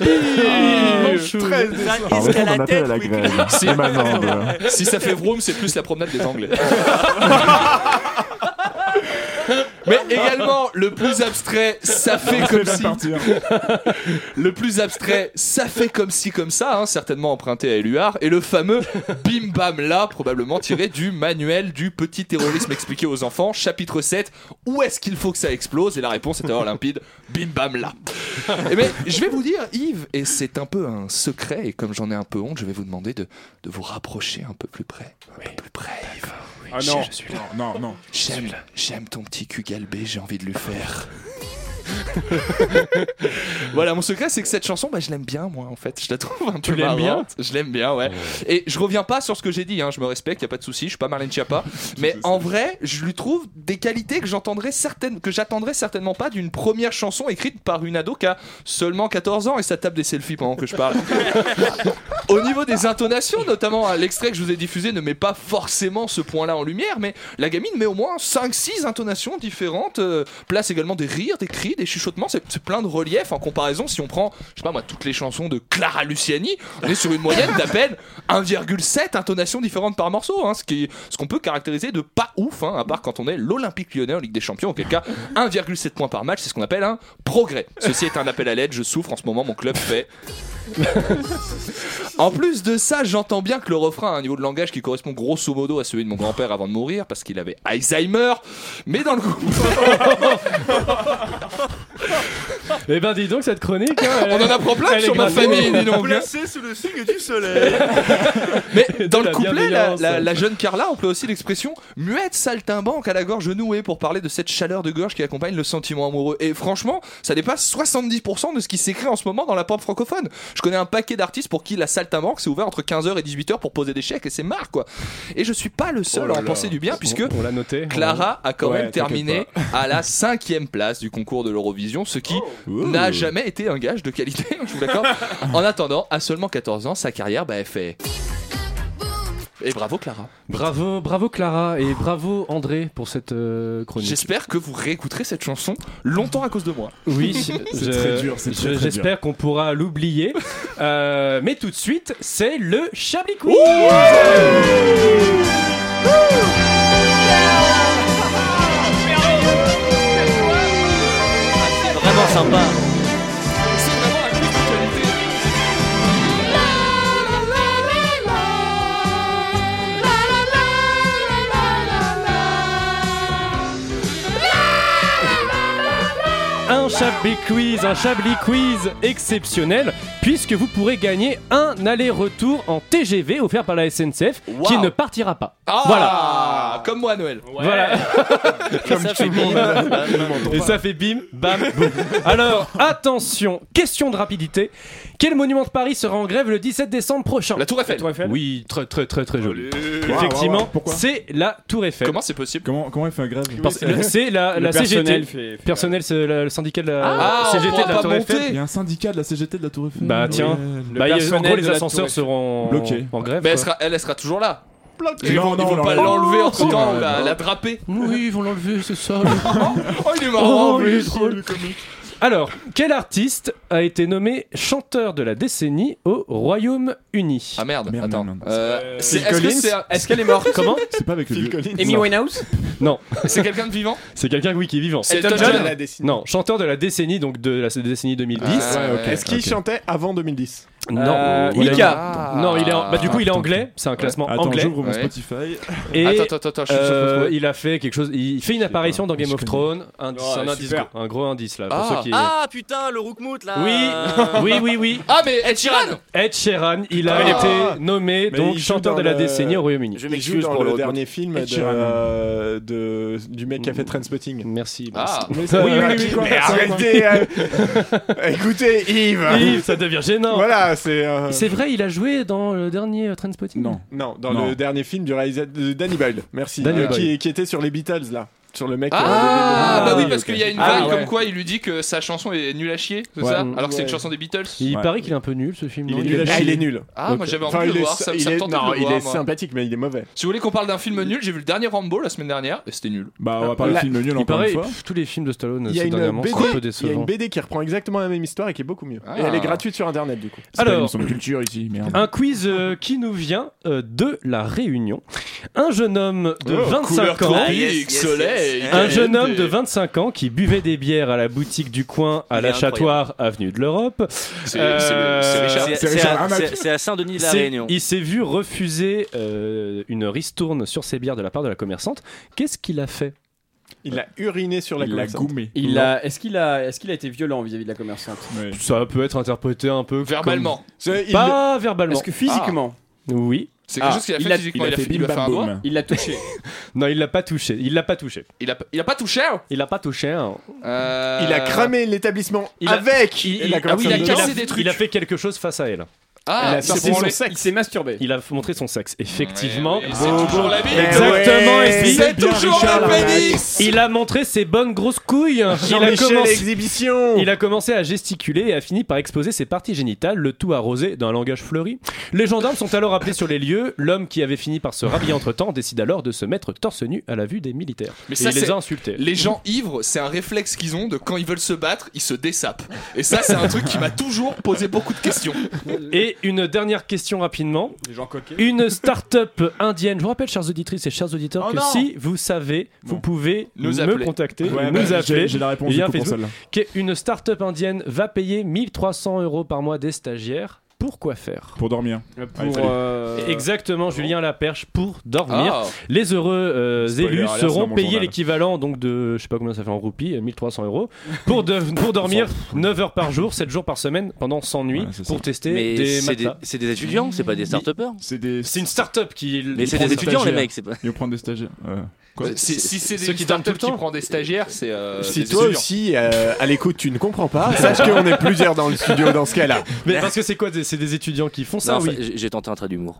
Oh. Voilà. Si ça fait vroom, c'est plus la promenade des Anglais. Mais également, le plus abstrait, ça fait comme si. Le plus abstrait, ça fait comme si, comme ça, hein, certainement emprunté à Éluard. Et le fameux bim bam là, probablement tiré du manuel du petit terrorisme expliqué aux enfants, chapitre 7. Où est-ce qu'il faut que ça explose Et la réponse est alors limpide bim bam là. Eh bien, je vais vous dire, Yves, et c'est un peu un secret, et comme j'en ai un peu honte, je vais vous demander de, de vous rapprocher un peu plus près. Un peu plus près, Yves. Ah non, je suis là. non, non, non. J'aime, j'aime ton petit cul galbé, j'ai envie de lui faire. voilà, mon secret, c'est que cette chanson, bah, je l'aime bien, moi, en fait. Je la trouve un Tu peu l'aimes bien. Je l'aime bien, ouais. Et je reviens pas sur ce que j'ai dit, hein, je me respecte, y a pas de souci, je suis pas Marlène Schiappa. mais en vrai, je lui trouve des qualités que j'entendrais certaines, que j'attendrais certainement pas d'une première chanson écrite par une ado qui a seulement 14 ans et ça tape des selfies pendant que je parle. Au niveau des intonations, notamment à l'extrait que je vous ai diffusé ne met pas forcément ce point-là en lumière, mais la gamine met au moins 5-6 intonations différentes, euh, place également des rires, des cris, des chuchotements, c'est plein de relief en comparaison si on prend, je sais pas moi, toutes les chansons de Clara Luciani, on est sur une moyenne d'à peine 1,7 intonations différentes par morceau, hein, ce qu'on peut caractériser de pas ouf, hein, à part quand on est l'Olympique lyonnais en Ligue des Champions, auquel cas 1,7 points par match, c'est ce qu'on appelle un progrès. Ceci est un appel à l'aide, je souffre en ce moment, mon club fait en plus de ça, j'entends bien que le refrain a un niveau de langage qui correspond grosso modo à celui de mon grand-père avant de mourir parce qu'il avait Alzheimer. Mais dans le coup, Eh ben dis donc cette chronique. hein, elle- on en apprend plein elle est sur ma famille, dis donc. Placé sous le signe du soleil. Mais dans De le la couplet, la, bienveillance. la- la jeune Carla emploie aussi l'expression muette saltimbanque à la gorge nouée pour parler de cette chaleur de gorge qui accompagne le sentiment amoureux. Et franchement, ça dépasse 70% de ce qui s'écrit en ce moment dans la pop francophone. Je connais un paquet d'artistes pour qui la saltimbanque c'est ouvert entre 15h et 18h pour poser des chèques et c'est marre quoi. Et je suis pas le seul Oh à en penser du bien puisque On l'a noté. Clara a quand Ouais, même terminé à la cinquième place du concours de ce qui n'a jamais été un gage de qualité, je suis d'accord. En attendant, à seulement 14 ans, sa carrière, bah, elle fait. Et bravo Clara. Bravo, bravo Clara et bravo André pour cette euh, chronique. J'espère que vous réécouterez cette chanson longtemps à cause de moi. Oui, C'est très dur, J'espère qu'on pourra l'oublier. Euh, mais tout de suite, c'est le Chablis Quiz. Vraiment sympa. Chablis Quiz, un Chablis Quiz exceptionnel, puisque vous pourrez gagner un aller-retour en TGV offert par la SNCF qui ne partira pas. Ah, Voilà. Comme moi à Noël. Voilà. ça fait bim. Et ça fait bim, bam, boum. Alors, attention, question de rapidité. Quel monument de Paris sera en grève le 17 décembre prochain La Tour Eiffel. Oui, très très très très joli. Effectivement, c'est la Tour Eiffel. Comment c'est possible Comment, comment il fait un grève Parce que c'est la, Le la personnel CGT. fait- fait- Personnel, c'est le, le syndicat de la Ah, on CGT de la pas Tour monter. Eiffel. Il y a un syndicat de la CGT de la Tour Eiffel. Bah tiens, Ouais. bah, il y a- en personnel gros les la ascenseurs Tour Eiffel. seront en, Bloqués. en grève. Mais elle sera, elle, elle sera toujours là. Ils vont, non, ils vont non, pas l'enlever Oh, entre temps, la, la draper. Oui, ils vont l'enlever, c'est ça. Oh, il est marrant. Oh, il est drôle. Alors, quel artiste a été nommé chanteur de la décennie au Royaume-Uni? Ah merde, Merde, attends. merde, merde. Euh, c'est- Phil Est-ce que Collins c'est Est-ce qu'elle est morte? Comment? C'est pas avec le Phil vieux. Collins. Amy Winehouse? Non, c'est quelqu'un de vivant? C'est quelqu'un oui qui est vivant. C'est Elton John. Non, chanteur de la décennie, donc de la décennie 2010. Ah, Ouais, ok. Est-ce qu'il chantait avant 2010 Non, Euh, il est- Mika. Ah. Non, il est en- bah, du coup il est anglais, c'est un classement Attends, anglais. j'ouvre mon Ouais. Spotify. Et Attends, attends, attends, je euh, il a fait quelque chose. Il fait une apparition dans Game of. Thrones. Ouais, un indice, un gros indice là. Pour Ah. ceux qui... Ah putain, le Roukmout là. Oui, oui, oui, oui. Ah, mais Ed Sheeran Ed Sheeran, il a Ah. été nommé Mais donc chanteur de la le- décennie au Royaume-Uni. Je m'excuse pour le, le dernier film de, euh, de- du mec qui a fait Trainspotting. Merci. Ah. Oui, oui, oui, arrêtez hein. Écoutez, Yves Yves, ça devient gênant. Voilà, c'est... euh, C'est vrai, il a joué dans le dernier euh, Trainspotting Non. Non, dans Non. le dernier film du réalisateur de Danny Boyle, merci. Danny Euh, Boyle. Qui, qui était sur les Beatles, là. Sur le mec. Ah, euh, bah oui, ok. parce qu'il y a une Ah, vanne ouais. comme quoi il lui dit que sa chanson est nulle à chier, c'est Ouais. ça Alors que c'est une chanson des Beatles. Il paraît qu'il est un peu nul ce film. Il est nul Ah, il est nul. Ah, moi j'avais envie Enfin, de le est- voir, ça, il ça me est- tentait non, de le il voir. est moi. sympathique, mais il est mauvais. Si vous voulez qu'on parle d'un film nul, j'ai vu le dernier Rambo la semaine dernière et c'était nul. Bah, on va parler de film nul Il encore paraît une fois. tous les films de Stallone Il y a une BD, sont un peu il y a décevants. une BD qui reprend exactement la même histoire et qui est beaucoup mieux. Ah. Et elle est gratuite sur internet du coup. Alors, culture ici, un quiz euh, qui nous vient euh, de la Réunion. Un jeune homme de Oh, 25 couleur ans. Un jeune homme de 25 ans qui buvait des bières à la boutique du coin à l'achatoire avenue de l'Europe. C'est Euh, à, Larnac. c'est- c'est à Saint-Denis de la C'est- Réunion. Il s'est vu refuser euh, une ristourne sur ses bières de la part de la commerçante. Qu'est-ce qu'il a fait? Il a uriné sur la Il commerçante. goumé. Il a, est-ce qu'il a, est-ce qu'il a été violent vis-à-vis de la commerçante? Ça peut être interprété un peu Verbalement. Comme- Pas verbalement. Est-ce que physiquement, Oui. C'est quelque Ah, chose qu'il a il fait a- physiquement. Il Il a fait il bim a fait bam boum. il l'a touché Non, il l'a pas touché. Il l'a pas touché. Il a, il a pas touché. Il l'a pas touché. hein. Euh, Il a cramé l'établissement il a- avec Il, il- ah oui, il a, cassé des trucs. il a fait quelque chose face à elle. Ah, sexe. Il s'est masturbé. Il a montré son sexe. Effectivement. Ouais, ouais, c'est toujours la vie. Exactement, Ouais, C'est toujours Richard pénis. Il a montré ses bonnes grosses couilles. Il a, commencé, il a commencé à gesticuler et a fini par exposer ses parties génitales, le tout arrosé d'un langage fleuri. Les gendarmes sont alors appelés sur les lieux. L'homme qui avait fini par se rhabiller entre temps décide alors de se mettre torse nu à la vue des militaires. Mais et ça, il les a insultés. Les gens ivres, c'est un réflexe qu'ils ont de quand ils veulent se battre, ils se dessapent. Et ça, c'est un truc qui m'a toujours posé beaucoup de questions. Et une dernière question rapidement. Les gens coquets. Une start-up indienne. Je vous rappelle, chères auditrices et chers auditeurs, Oh que non si vous savez, vous Bon. pouvez Nous me appeler. contacter, Ouais, nous bah, appeler. j'ai- J'ai la réponse via du coup pour Facebook. celle-là. Qu'une start-up indienne va payer 1300 euros par mois des stagiaires. Pour quoi faire Pour dormir. Pour, fallait. euh, Exactement, Julien Laperche, pour dormir. Ah, Les heureux euh, élus seront payés l'équivalent donc de, je sais pas combien ça fait en roupies, euh, 1300 euros, pour, de- pour dormir 9 heures par jour, 7 jours par semaine, pendant 100 nuits, Voilà, pour ça. tester Mais des c'est des, matelas. c'est des étudiants, c'est pas des start-upers. C'est des. Une start-up qui. Mais c'est prend des étudiants, les stagiaires. mecs. C'est pas. Ils vont prendre des stagiaires. Euh, quoi si c'est Ceux des qui dorment tout startups qui prend des stagiaires, c'est. euh, Si des toi étudiants. aussi, euh, à l'écoute, tu ne comprends pas, sache qu'on est plusieurs dans le studio dans ce cas-là. Mais parce que c'est quoi des- C'est des étudiants qui font ça, Non, oui. J'ai tenté un trait d'humour.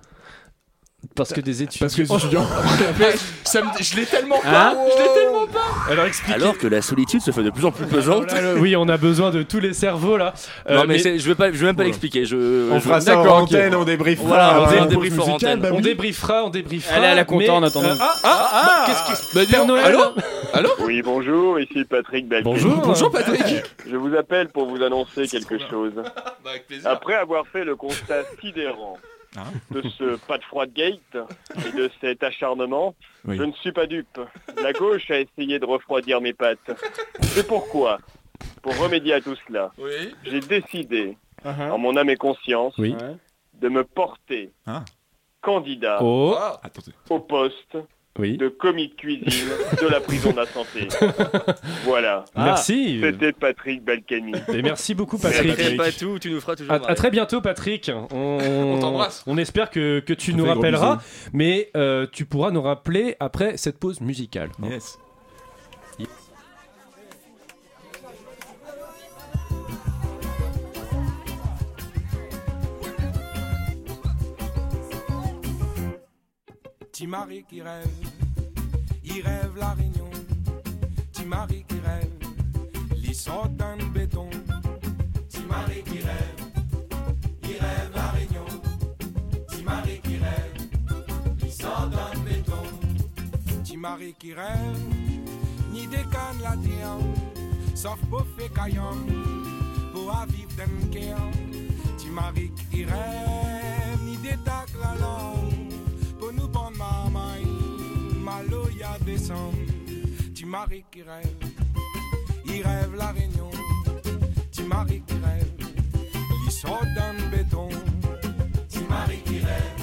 Parce que des étudiants. Parce que les étudiants. Mais ça me- je l'ai tellement Hein pas. Je l'ai tellement pas. Alors expliquez. Alors que la solitude se fait de plus en plus pesante. oui, on a besoin de tous les cerveaux là. Euh, non mais, c'est- je vais pas, je vais même pas l'expliquer. Je, On je- fera ça en D'accord, ok. antenne, on débriefera. Voilà, on hein. fait un pause débrief en musicale, antenne. bah on oui. débriefera, on débriefera. Elle est à la compta mais- en attendant. euh, ah, ah, ah, qu'est-ce que Bah, Père dis- Noël Allô? Allô Oui, bonjour, ici Patrick Balkany. Bonjour. Bonjour Patrick. Je vous appelle pour vous annoncer quelque chose. Bah, avec plaisir. Après avoir fait le constat sidérant Ah. de ce pas de froid de gate et de cet acharnement, Oui. je ne suis pas dupe. La gauche a essayé de refroidir mes pattes. C'est pourquoi, pour remédier à tout cela, Oui. j'ai décidé, Uh-huh. en mon âme et conscience, Oui. De me porter Ah. candidat Oh, Ah. Au poste oui. de commis de cuisine de la prison de la santé. Voilà. Merci. C'était Patrick Balkany. Et merci beaucoup, Patrick. crée pas tout, tu nous feras toujours. À, très bientôt, Patrick. On, On t'embrasse. On espère que, que tu nous rappelleras, mais euh, tu pourras nous rappeler après cette pause musicale. Yes. Petit Marie qui rêve, il rêve la réunion. Petit Marie qui rêve, il sort d'un béton. Petit Marie qui rêve, il rêve la réunion. Petit Marie qui rêve, il sort d'un béton. Petit Marie qui rêve, ni des cannes la tien, sauf pour faire caillant, pour vivre d'un Marie qui rêve, ni tacs la langue, descendre. Petit Marie qui rêve, il rêve la réunion. Petit Marie qui rêve, il sort dans le béton. Petit Marie qui rêve,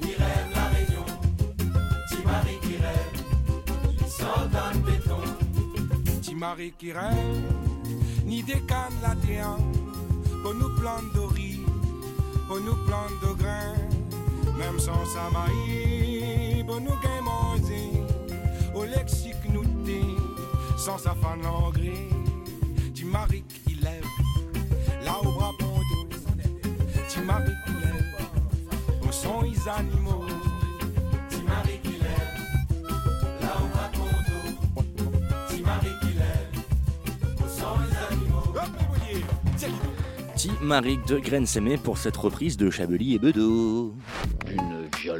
il rêve la réunion. Petit Marie qui rêve, il sort dans le béton. Petit Marie qui rêve, ni des cannes la tien, pour nous planter de riz, pour nous planter de grains, même sans sa maïs, pour nous lexique nous dit, sans qui lève, là au bras qui lève, au son ils animaux, du mari qui lève, là qui animaux? Pour cette reprise de Chablis et Bedeau.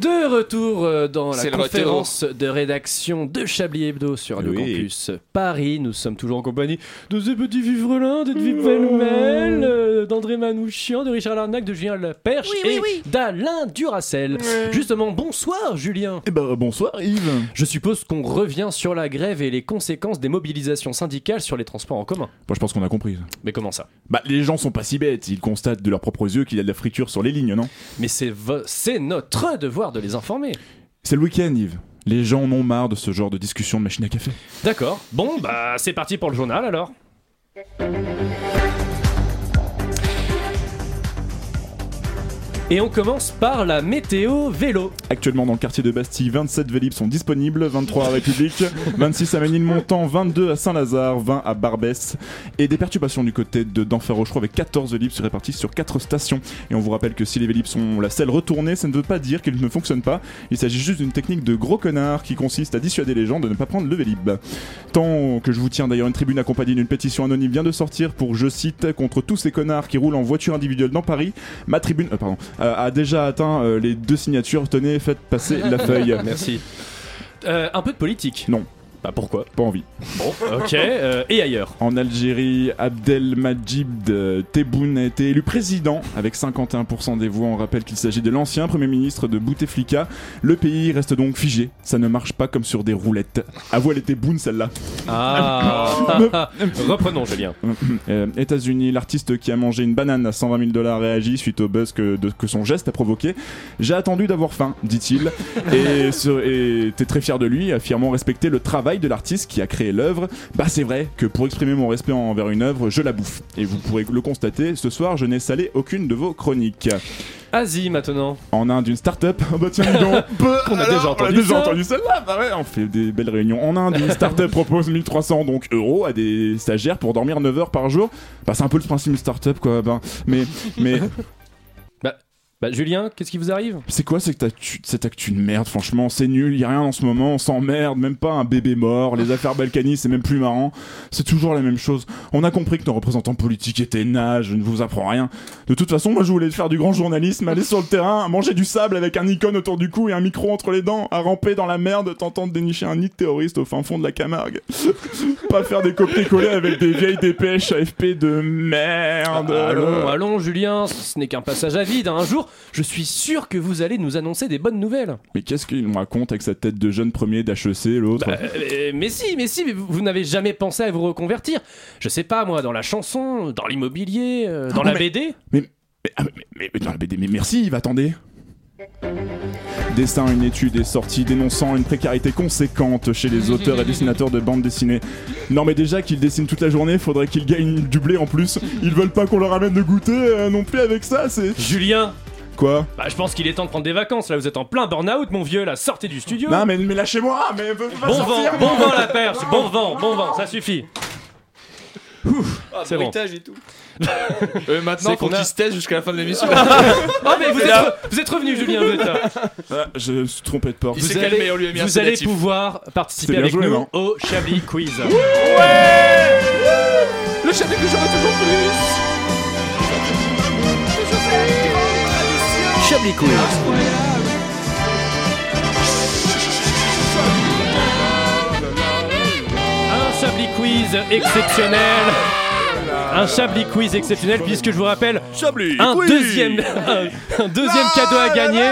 De retour euh, dans la le conférence de rédaction de Chablis Hebdo sur Oui. Campus Paris. Nous sommes toujours en compagnie de ces petits vivrelins, d'Edwige Pellemel, euh, d'André Manouchian, de Richard Larnac, de Julien Laperche Oui, et oui. d'Alain Duracel. Justement, bonsoir Julien. Eh ben bonsoir Yves. Je suppose qu'on revient sur la grève et les conséquences des mobilisations syndicales sur les transports en commun. Bon, je pense qu'on a compris. Mais comment ça? Bah les gens sont pas si bêtes, ils constatent de leurs propres yeux qu'il y a de la friture sur les lignes, non? Mais c'est vo- c'est notre devoir de les informer. C'est le week-end Yves. Les gens en ont marre de ce genre de discussion de machine à café. D'accord. Bon, bah c'est parti pour le journal alors. Et on commence par la météo vélo. Actuellement dans le quartier de Bastille, 27 Vélib sont disponibles, 23 à République, 26 à Ménilmontant, 22 à Saint-Lazare, 20 à Barbès et des perturbations du côté de d'Enfer Rochereau avec 14 Vélib répartis sur 4 stations. Et on vous rappelle que si les Vélib sont la selle retournée, ça ne veut pas dire qu'ils ne fonctionnent pas. Il s'agit juste d'une technique de gros connard qui consiste à dissuader les gens de ne pas prendre le Vélib. Tant que je vous tiens d'ailleurs une tribune accompagnée d'une pétition anonyme vient de sortir pour, je cite, contre tous ces connards qui roulent en voiture individuelle dans Paris. Ma tribune, euh, pardon, a déjà atteint euh, les deux signatures. Tenez, faites passer la feuille. Merci. Euh, un peu de politique. Non. Bah pourquoi? Pas envie. Bon, ok. euh, et ailleurs? En Algérie, Abdelmajid euh, Tebboune a été élu président avec 51% des voix. On rappelle qu'il s'agit de l'ancien Premier ministre de Bouteflika. Le pays reste donc figé. Ça ne marche pas comme sur des roulettes. Avoue, elle était boune celle-là. Ah Reprenons, Julien. Euh, États-Unis, l'artiste qui a mangé une banane à 120 000 dollars réagit suite au buzz que, de- que son geste a provoqué. J'ai attendu d'avoir faim, dit-il, et et était très fier de lui, affirmant respecter le travail de l'artiste qui a créé l'œuvre. Bah c'est vrai que pour exprimer mon respect envers une œuvre, je la bouffe. Et vous pourrez le constater, ce soir, je n'ai salé aucune de vos chroniques. Asie maintenant. En Inde, une start-up. Oh bah tiens, donc. On a Alors, déjà entendu on a déjà ça. entendu celle-là. Bah ouais, on fait des belles réunions. En Inde, une start-up propose 1300 donc euros à des stagiaires pour dormir 9 heures par jour. Bah c'est un peu le principe d'une start-up quoi. Ben, mais mais Bah, Julien, qu'est-ce qui vous arrive? C'est quoi cette actu, cette actu de merde Franchement, c'est nul. Y a rien en ce moment. On s'emmerde. Même pas un bébé mort. Les affaires Balkany, c'est même plus marrant. C'est toujours la même chose. On a compris que nos représentants politiques étaient nages. Je ne vous apprends rien. De toute façon, moi je voulais faire du grand journalisme, aller sur le terrain, manger du sable avec un icône autour du cou et un micro entre les dents, à ramper dans la merde tentant de dénicher un nid de terroriste au fin fond de la Camargue. Pas faire des copier-coller avec des vieilles dépêches AFP de merde. Allons, allons, Julien, ce n'est qu'un passage à vide. Un jour, je suis sûr que vous allez nous annoncer des bonnes nouvelles. Mais qu'est-ce qu'il me raconte avec sa tête de jeune premier d'HEC, l'autre Bah, euh, mais si, mais si, mais vous, vous n'avez jamais pensé à vous reconvertir. Je sais pas, moi, dans la chanson, dans l'immobilier, euh, dans Ah, la mais- BD. Mais, mais, ah, mais, mais- dans la BD, mais merci Yves, attendez. Dessin, une étude est sortie dénonçant une précarité conséquente chez les auteurs et dessinateurs de bandes dessinées. Non mais déjà qu'ils dessinent toute la journée, faudrait qu'ils gagnent du blé en plus. Ils veulent pas qu'on leur amène de goûter euh, non plus avec ça, c'est... Julien Quoi Bah, je pense qu'il est temps de prendre des vacances. Là, vous êtes en plein burn-out, mon vieux. Là, sortez du studio. Non mais, mais lâchez-moi, mais veux pas Bon sortir, vent, moi. bon vent la perche, bon vent, bon vent, ça suffit. Ah, C'est bon. bruitage et tout. Euh, maintenant, C'est faut qu'on a- qu'il se taise jusqu'à la fin de l'émission. Oh mais vous êtes, là. vous êtes revenu Julien, vous êtes là. Ah, je me suis trompé de porte. Il Vous s'est allez, calmé, on lui a mis un vous allez sédatif. pouvoir participer C'est bien avec joué, nous non au Chablis Quiz. Le chablis que j'aurai toujours plus. Chablis Quiz. Un Chablis Quiz exceptionnel. Un Chablis Quiz exceptionnel puisque je vous rappelle Chablis un Quiz. deuxième, un, un deuxième cadeau à gagner.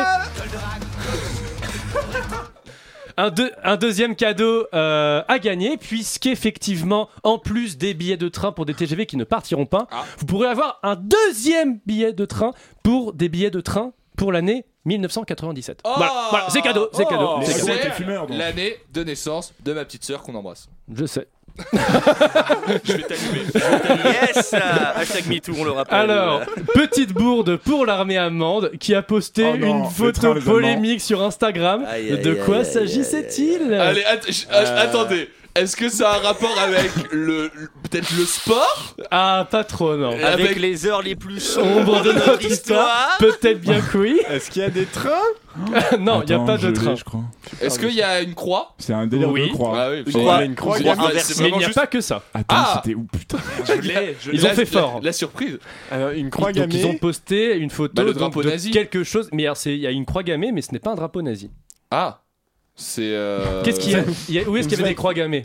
Un, deux- un deuxième cadeau euh, à gagner, puisqu'effectivement, en plus des billets de train pour des TGV qui ne partiront pas, vous pourrez avoir un deuxième billet de train pour des billets de train pour l'année 1997. voilà, voilà, c'est cadeau, c'est cadeau. Oh, cadeau. C'est l'année de naissance de ma petite sœur qu'on embrasse. Je sais. Je vais t'allumer. Yes Hashtag MeToo, on le rappelle. Alors, petite bourde pour l'armée allemande qui a posté Oh non, une photo polémique sur Instagram. Aïe, aïe, de quoi s'agissait-il? Allez, att- ch- attendez. Est-ce que ça a un rapport avec le, peut-être le sport? Ah, pas trop, non. Avec, Avec- les heures les plus Ombre sombres de notre histoire. Peut-être bien que oui. Est-ce qu'il y a des trains? Non, il n'y a pas de train. je crois. Est-ce qu'il y a une croix? C'est un délire Oui. de croix. Ah oui, Une croix, une croix Mais il n'y a juste- pas que ça. Attends, Ah c'était où putain? Je Ils ont fait fort. La, surprise. Alors, une croix gammée. ils ont posté une photo Bah, de nazi. quelque chose. Mais il y a une croix gammée, mais ce n'est pas un drapeau nazi. Ah, c'est. euh, Qu'est-ce qu'il y a, il y a- Où est-ce qu'il y avait des croix gammées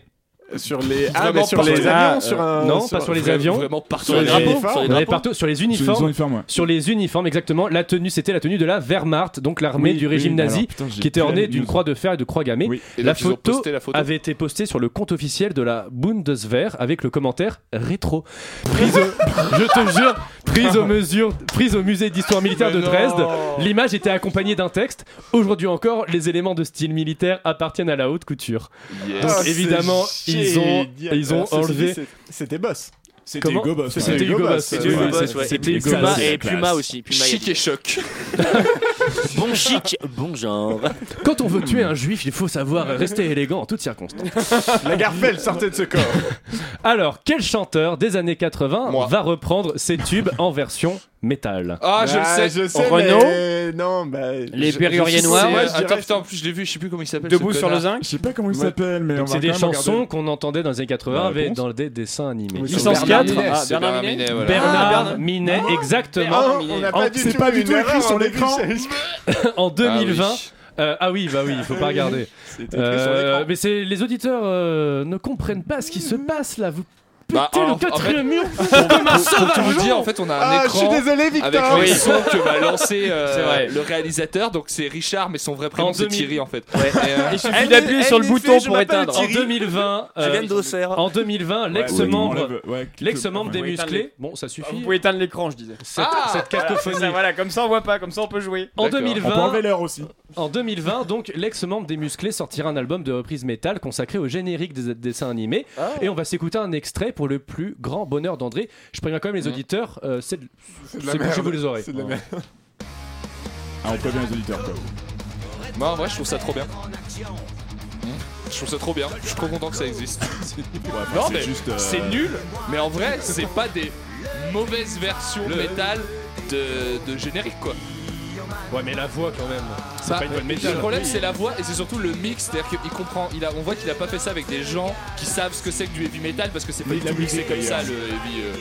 Sur les, ah, Vraiment mais sur partout. les avions, sur un. non, sur- pas sur les avions. Vraiment partout. Sur les drapeaux. drapeaux. Sur les On avait drapeaux. partout sur les Sur les uniformes. Sur les uniformes, exactement. La tenue, c'était la tenue de la Wehrmacht, donc l'armée Oui, du régime nazi, alors, putain, j'ai qui était ornée d'une croix de fer et de croix gammée. Oui. Et La photo, posté la photo. avait été postée sur le compte officiel de la Bundeswehr avec le commentaire rétro. Prise au, je te jure, prise aux mesures, prise au musée d'histoire militaire de. Dresde. L'image était accompagnée d'un texte. Aujourd'hui encore, les éléments de style militaire appartiennent à la haute couture. Yes. Ah, évidemment, ils ont- ils ceci enlevé- C'était boss. C'était Hugo Boss. C'était Hugo Boss. C'était Hugo Boss, Et Puma, aussi. Chic et choc. Bon chic, bon genre. Quand on veut tuer un juif, il faut savoir rester élégant en toutes circonstances. La Garfelle sortait de ce corps. Alors, quel chanteur des années 80 Moi. va reprendre ces tubes en version métal? Ah, je le Ah, sais. Je sais, Renault mais non, bah. Les je- Perruriers je- noirs. je Attends, putain, en plus, je l'ai vu, je sais plus comment il s'appelle. Debout ce sur le connard. zinc. Je sais pas comment il Ouais. s'appelle, mais on Donc va c'est des quand même chansons regarder. qu'on entendait dans les années 80 La avec réponse. dans des dessins animés. Oui, Licence c'est 4. Bernard Minet. Ah, C'est Bernard Bernard Minet. Minet, voilà. Bernard Bernard- Minet, Ah, exactement. on n'a pas du c'est tout pas du une tout écrit sur l'écran. En 2020. Ah oui. euh, ah oui, bah oui, il faut pas regarder. Euh, mais c'est les auditeurs euh, ne comprennent pas ce qui se passe là. Vous Bah, pétez en- le en quatrième mur. Pour, pour- pour tout vous dire, en fait, on a un Ah, je suis écran désolé, avec Victor. les sons que va lancer euh, C'est vrai. le réalisateur. Donc c'est Richard, mais son vrai prénom En c'est 2000. Thierry en fait. Ouais. Et, euh, Il suffit d'appuyer sur le bouton pour éteindre. En 2020, euh, Julien Dosser. en 2020, Ouais, l'ex-membre, l'ex-membre des Vous musclés. Bon, ça Vous suffit. pouvez éteindre l'écran, je disais. Cette, Ah, cette Voilà, c'est cacophonie. voilà, comme ça on voit pas, comme ça on peut jouer. En D'accord. On peut 2020, enlever l'heure aussi. En 2020, donc, l'ex-membre des Musclés sortira un album de reprise métal consacré au générique des dessins animés. Et on va s'écouter un extrait pour le plus grand bonheur d'André. Je préviens quand même les Mhm. auditeurs, euh, c'est de- la c'est merde. bougez-vous les oreilles. C'est de la merde. Ah, on prévient les auditeurs. quoi. Moi en vrai, je trouve ça trop bien. Hmm. Je trouve ça trop bien. Je suis trop content que ça existe. Ouais, Non, c'est mais juste. euh, c'est nul. Mais en vrai, c'est pas des mauvaises versions métal de, de générique quoi. Ouais, mais la voix quand même. C'est Bah, pas une bonne le métal. problème c'est la voix et c'est surtout le mix, c'est-à-dire qu'il comprend, il a, on voit qu'il a pas fait ça avec des gens qui savent ce que c'est que du heavy metal parce que c'est pas du de la tout mixé musique, comme ça le heavy. euh.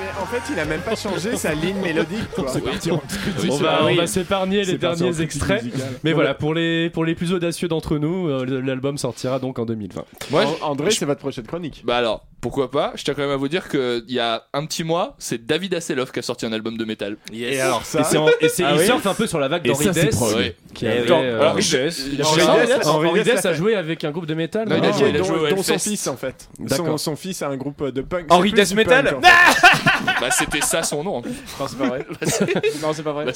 Mais en fait, il a même pas changé sa ligne mélodique. Quoi. C'est parti en Oui, On va, on va s'épargner les derniers extraits. Mais voilà, pour les, pour les plus audacieux d'entre nous, euh, l'album sortira donc en 2020. Moi, An- André, c'est votre prochaine chronique. Bah alors, pourquoi pas Je tiens quand même à vous dire qu'il y a un petit mois, c'est David Hasselhoff qui a sorti un album de métal. Yes. Et alors ça Et, c'est en- et Ah il oui surfe un peu sur la vague d'Henri Dess. Oui. Qui avait, oui. euh, Alors, Henri je- Dess, il a Henri. Dess, Dess Dess joué avec un groupe de métal Non, il a non joué- il a dont, joué au dont son fils en fait. Son, son fils a un groupe de punk. Henri du Metal punk, en fait. Bah c'était ça son nom. en plus. Non, c'est pas vrai. Bah, Non, c'est pas vrai. bah,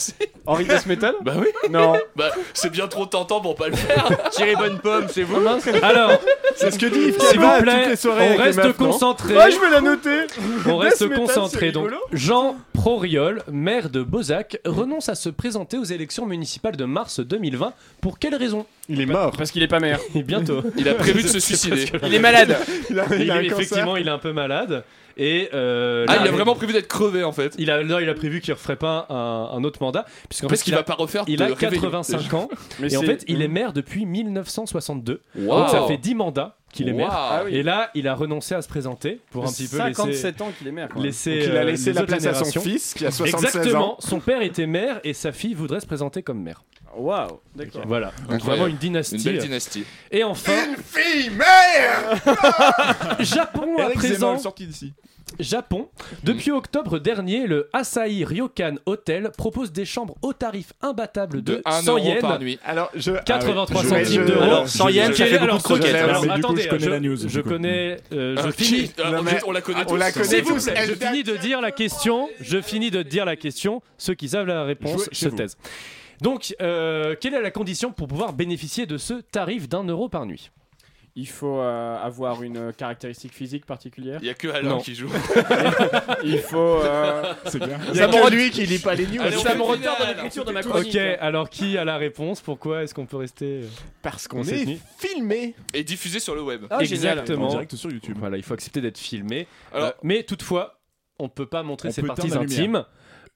Henri Death Metal bah oui. Non. Bah c'est bien trop tentant pour pas le faire. Thierry Bonne Pomme, c'est vous Alors, C'est ce que dit Yves s'il vous plaît, on reste concentré. Ah, je vais la noter On reste concentré. Donc. Jean Proriol, maire de Bozac, renonce à se présenter aux élections municipales de mars 2020. Pour quelle raison? Il est mort. Parce qu'il est pas maire. Et bientôt. Il a prévu de se suicider. Il est malade. Il a, Il il effectivement, il est un peu malade. Et euh, Ah là, il a vraiment prévu d'être crevé en fait. il a, là, il a prévu qu'il ne referait pas un, un autre mandat. Puisqu'en Parce fait, qu'il va pas refaire il de a réveillon. 85 ans. Mais Et en fait, il est maire depuis 1962. Waouh. Donc ça fait 10 mandats qu'il est maire. Ah oui. Et là, il a renoncé à se présenter pour un petit peu laisser, 57 ans qu'il est maire. quoi. laisser, Donc il a euh, laissé les la place à son fils qui a 76 Exactement. ans. Son père était maire et sa fille voudrait se présenter comme maire. Waouh, d'accord. Voilà. Donc vraiment une dynastie. Une belle dynastie. Et enfin, Fille mère Japon à présent. Sorti d'ici. Japon. Depuis octobre dernier, le Asahi Ryokan Hotel propose des chambres au tarif imbattable de, De 1 100 euro yens. par nuit. Alors, je. 83 je- centimes je- d'euros. Alors, 100 yens, Quel ça est- fait beaucoup alors, de croquettes. alors, du coup, attendez, je connais la news, Je connais. euh, je Ah, finis. ah, Non, mais- on la connaît on tous. la connaît S'il vous tous. plaît, Elle je finis de dire la question. Je finis de dire la question. Ceux qui savent la réponse se vous. taisent. Donc, euh, quelle est la condition pour pouvoir bénéficier de ce tarif d'un euro par nuit Il faut euh, avoir une caractéristique physique particulière. Il n'y a que Alain Non. qui joue. Il faut. euh, C'est bien. il y a Ça que- montre lui qui lit pas les news. Allez, Ça me retarde dans l'écriture de ma Ok, chronique. alors qui a la réponse? Pourquoi est-ce qu'on peut rester euh, Parce qu'on est filmé. Et diffusé sur le web. Ah. Exactement. En direct sur YouTube. Voilà, il faut accepter d'être filmé. Alors- Euh, mais toutefois, on peut pas montrer On ses parties intimes.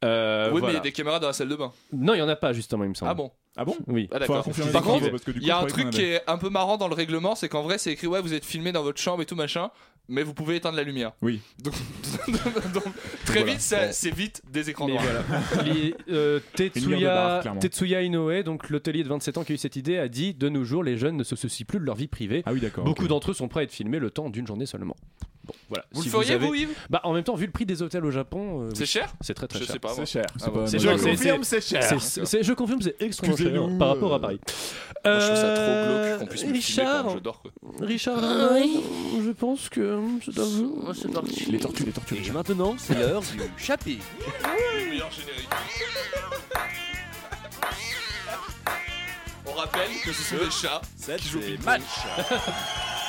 Euh, oui, mais il y a des caméras dans la salle de bain. Non, il y en a pas justement, il me semble. Ah bon Ah bon Oui. Ah d'accord. confirmer Par contre, il y a un truc qui est un peu marrant dans le règlement, c'est qu'en vrai, c'est écrit ouais, vous êtes filmé dans votre chambre et tout machin, mais vous pouvez éteindre la lumière. Oui. Donc, donc, très Voilà. vite, c'est vite des écrans Mais noirs. voilà. Les, euh, Tetsuya. Tetsuya Inoue, donc l'hôtelier de 27 ans qui a eu cette idée, a dit de nos jours, les jeunes ne se soucient plus de leur vie privée. Ah oui, d'accord. Beaucoup d'entre eux sont prêts à être filmés le temps d'une journée seulement. Bon, voilà. Vous Si le feriez, avez- vous, Yves? Bah, en même temps, vu le prix des hôtels au Japon, euh, C'est cher? C'est très très Je cher. sais pas. C'est cher. Ah bon. mal. genre, c'est- confirme, c'est cher. C'est- c'est- c'est- je confirme, c'est extrêmement cher Excusez-nous, par rapport à euh, Paris. Moi, je trouve ça trop Euh, glauque qu'on puisse me filmer Richard, quand je dors. Quoi. Richard, Ah oui. je pense que c'est à vous. Oh, c'est parti. Les tortues, les tortues. Et maintenant, c'est l'heure du chapitre. Meilleur générique. On rappelle que ce sont des chats qui jouent match.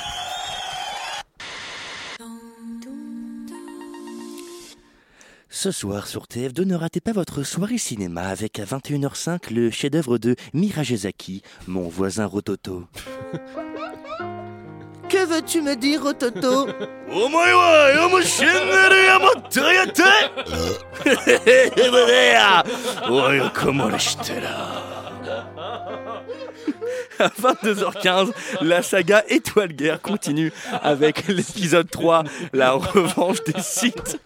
Ce soir sur TF2, ne ratez pas votre soirée cinéma avec à 21h05 le chef-d'œuvre de Mirajezaki, mon voisin Rototo. Que veux-tu me dire, Rototo? À 22h15, la saga Étoile Guerre continue avec l'épisode 3, la revanche des sites.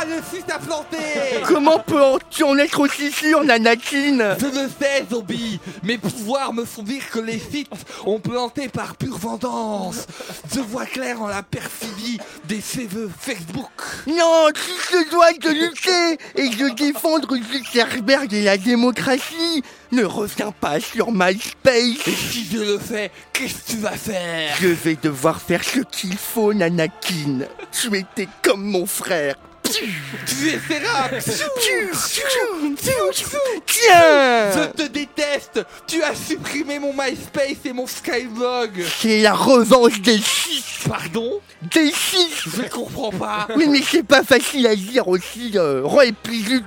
Ah, le site a planté Comment peut-tu en être aussi sûr, Nanakin Je le sais, zombie. Mes pouvoirs me font dire que les sites ont planté par pure vengeance. Je vois clair en la perfidie des cheveux Facebook. Non, tu te dois de lutter et de défendre Zuckerberg et la démocratie. Ne reviens pas sur MySpace. Et si je le fais, qu'est-ce que tu vas faire? Je vais devoir faire ce qu'il faut, Nanakin. Tu étais comme mon frère. Tu essaieras Tiens Je te déteste Tu as supprimé mon MySpace et mon Skyblog C'est la revanche des six. Pardon Des six Je comprends pas Oui, mais c'est pas facile à dire aussi. Euh, Roy et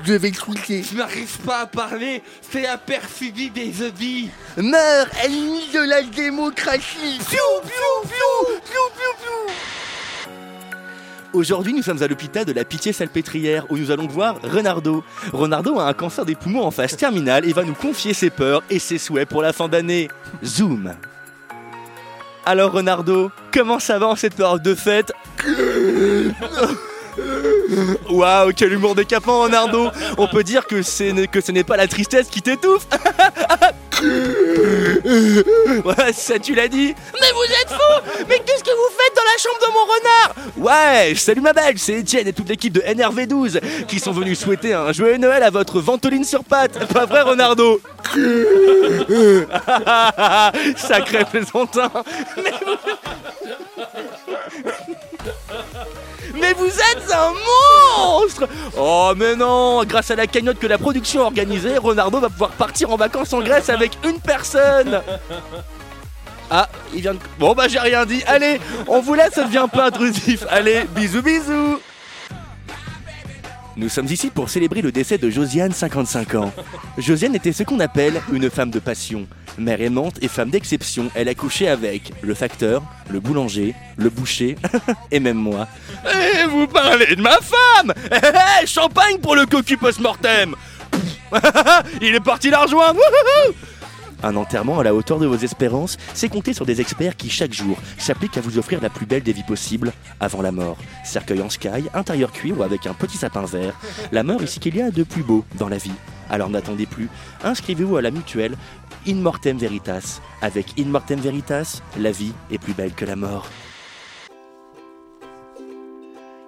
je vais écouter. Je n'arrive pas à parler, c'est la perfidie des zombies Meurs, ennemi de la démocratie. Aujourd'hui, nous sommes à l'hôpital de la Pitié-Salpêtrière où nous allons voir Renardo. Renardo a un cancer des poumons en phase terminale et va nous confier ses peurs et ses souhaits pour la fin d'année. Zoom. Alors Renardo, comment ça va en cette période de fête? Waouh, quel humour décapant, Renardo On peut dire que, que ce n'est pas la tristesse qui t'étouffe Ouais, ça tu l'as dit. Mais vous êtes fous. Mais qu'est-ce que vous faites dans la chambre de mon renard? Ouais, salut ma belle, c'est Etienne et toute l'équipe de NRV12 qui sont venus souhaiter un joyeux Noël à votre ventoline sur pattes. Pas vrai, Renardo? Sacré plaisantin. Mais vous... Mais vous êtes un monstre! Oh mais non Grâce à la cagnotte que la production a organisée, Renardo va pouvoir partir en vacances en Grèce avec une personne. Ah, il vient de... Bon bah j'ai rien dit, allez, on vous laisse, ça devient pas intrusif. Allez, bisous bisous nous sommes ici pour célébrer le décès de Josiane, 55 ans. Josiane était ce qu'on appelle une femme de passion. Mère aimante et femme d'exception, elle a couché avec le facteur, le boulanger, le boucher et même moi. Et vous parlez de ma femme Hé hé, Champagne pour le cocu post-mortem Il est parti la rejoindre un enterrement à la hauteur de vos espérances, c'est compter sur des experts qui, chaque jour, s'appliquent à vous offrir la plus belle des vies possibles avant la mort. Cercueil en sky, intérieur cuir ou avec un petit sapin vert. La mort est ce qu'il y a de plus beau dans la vie. Alors n'attendez plus, inscrivez-vous à la mutuelle In Mortem Veritas. Avec In Mortem Veritas, la vie est plus belle que la mort.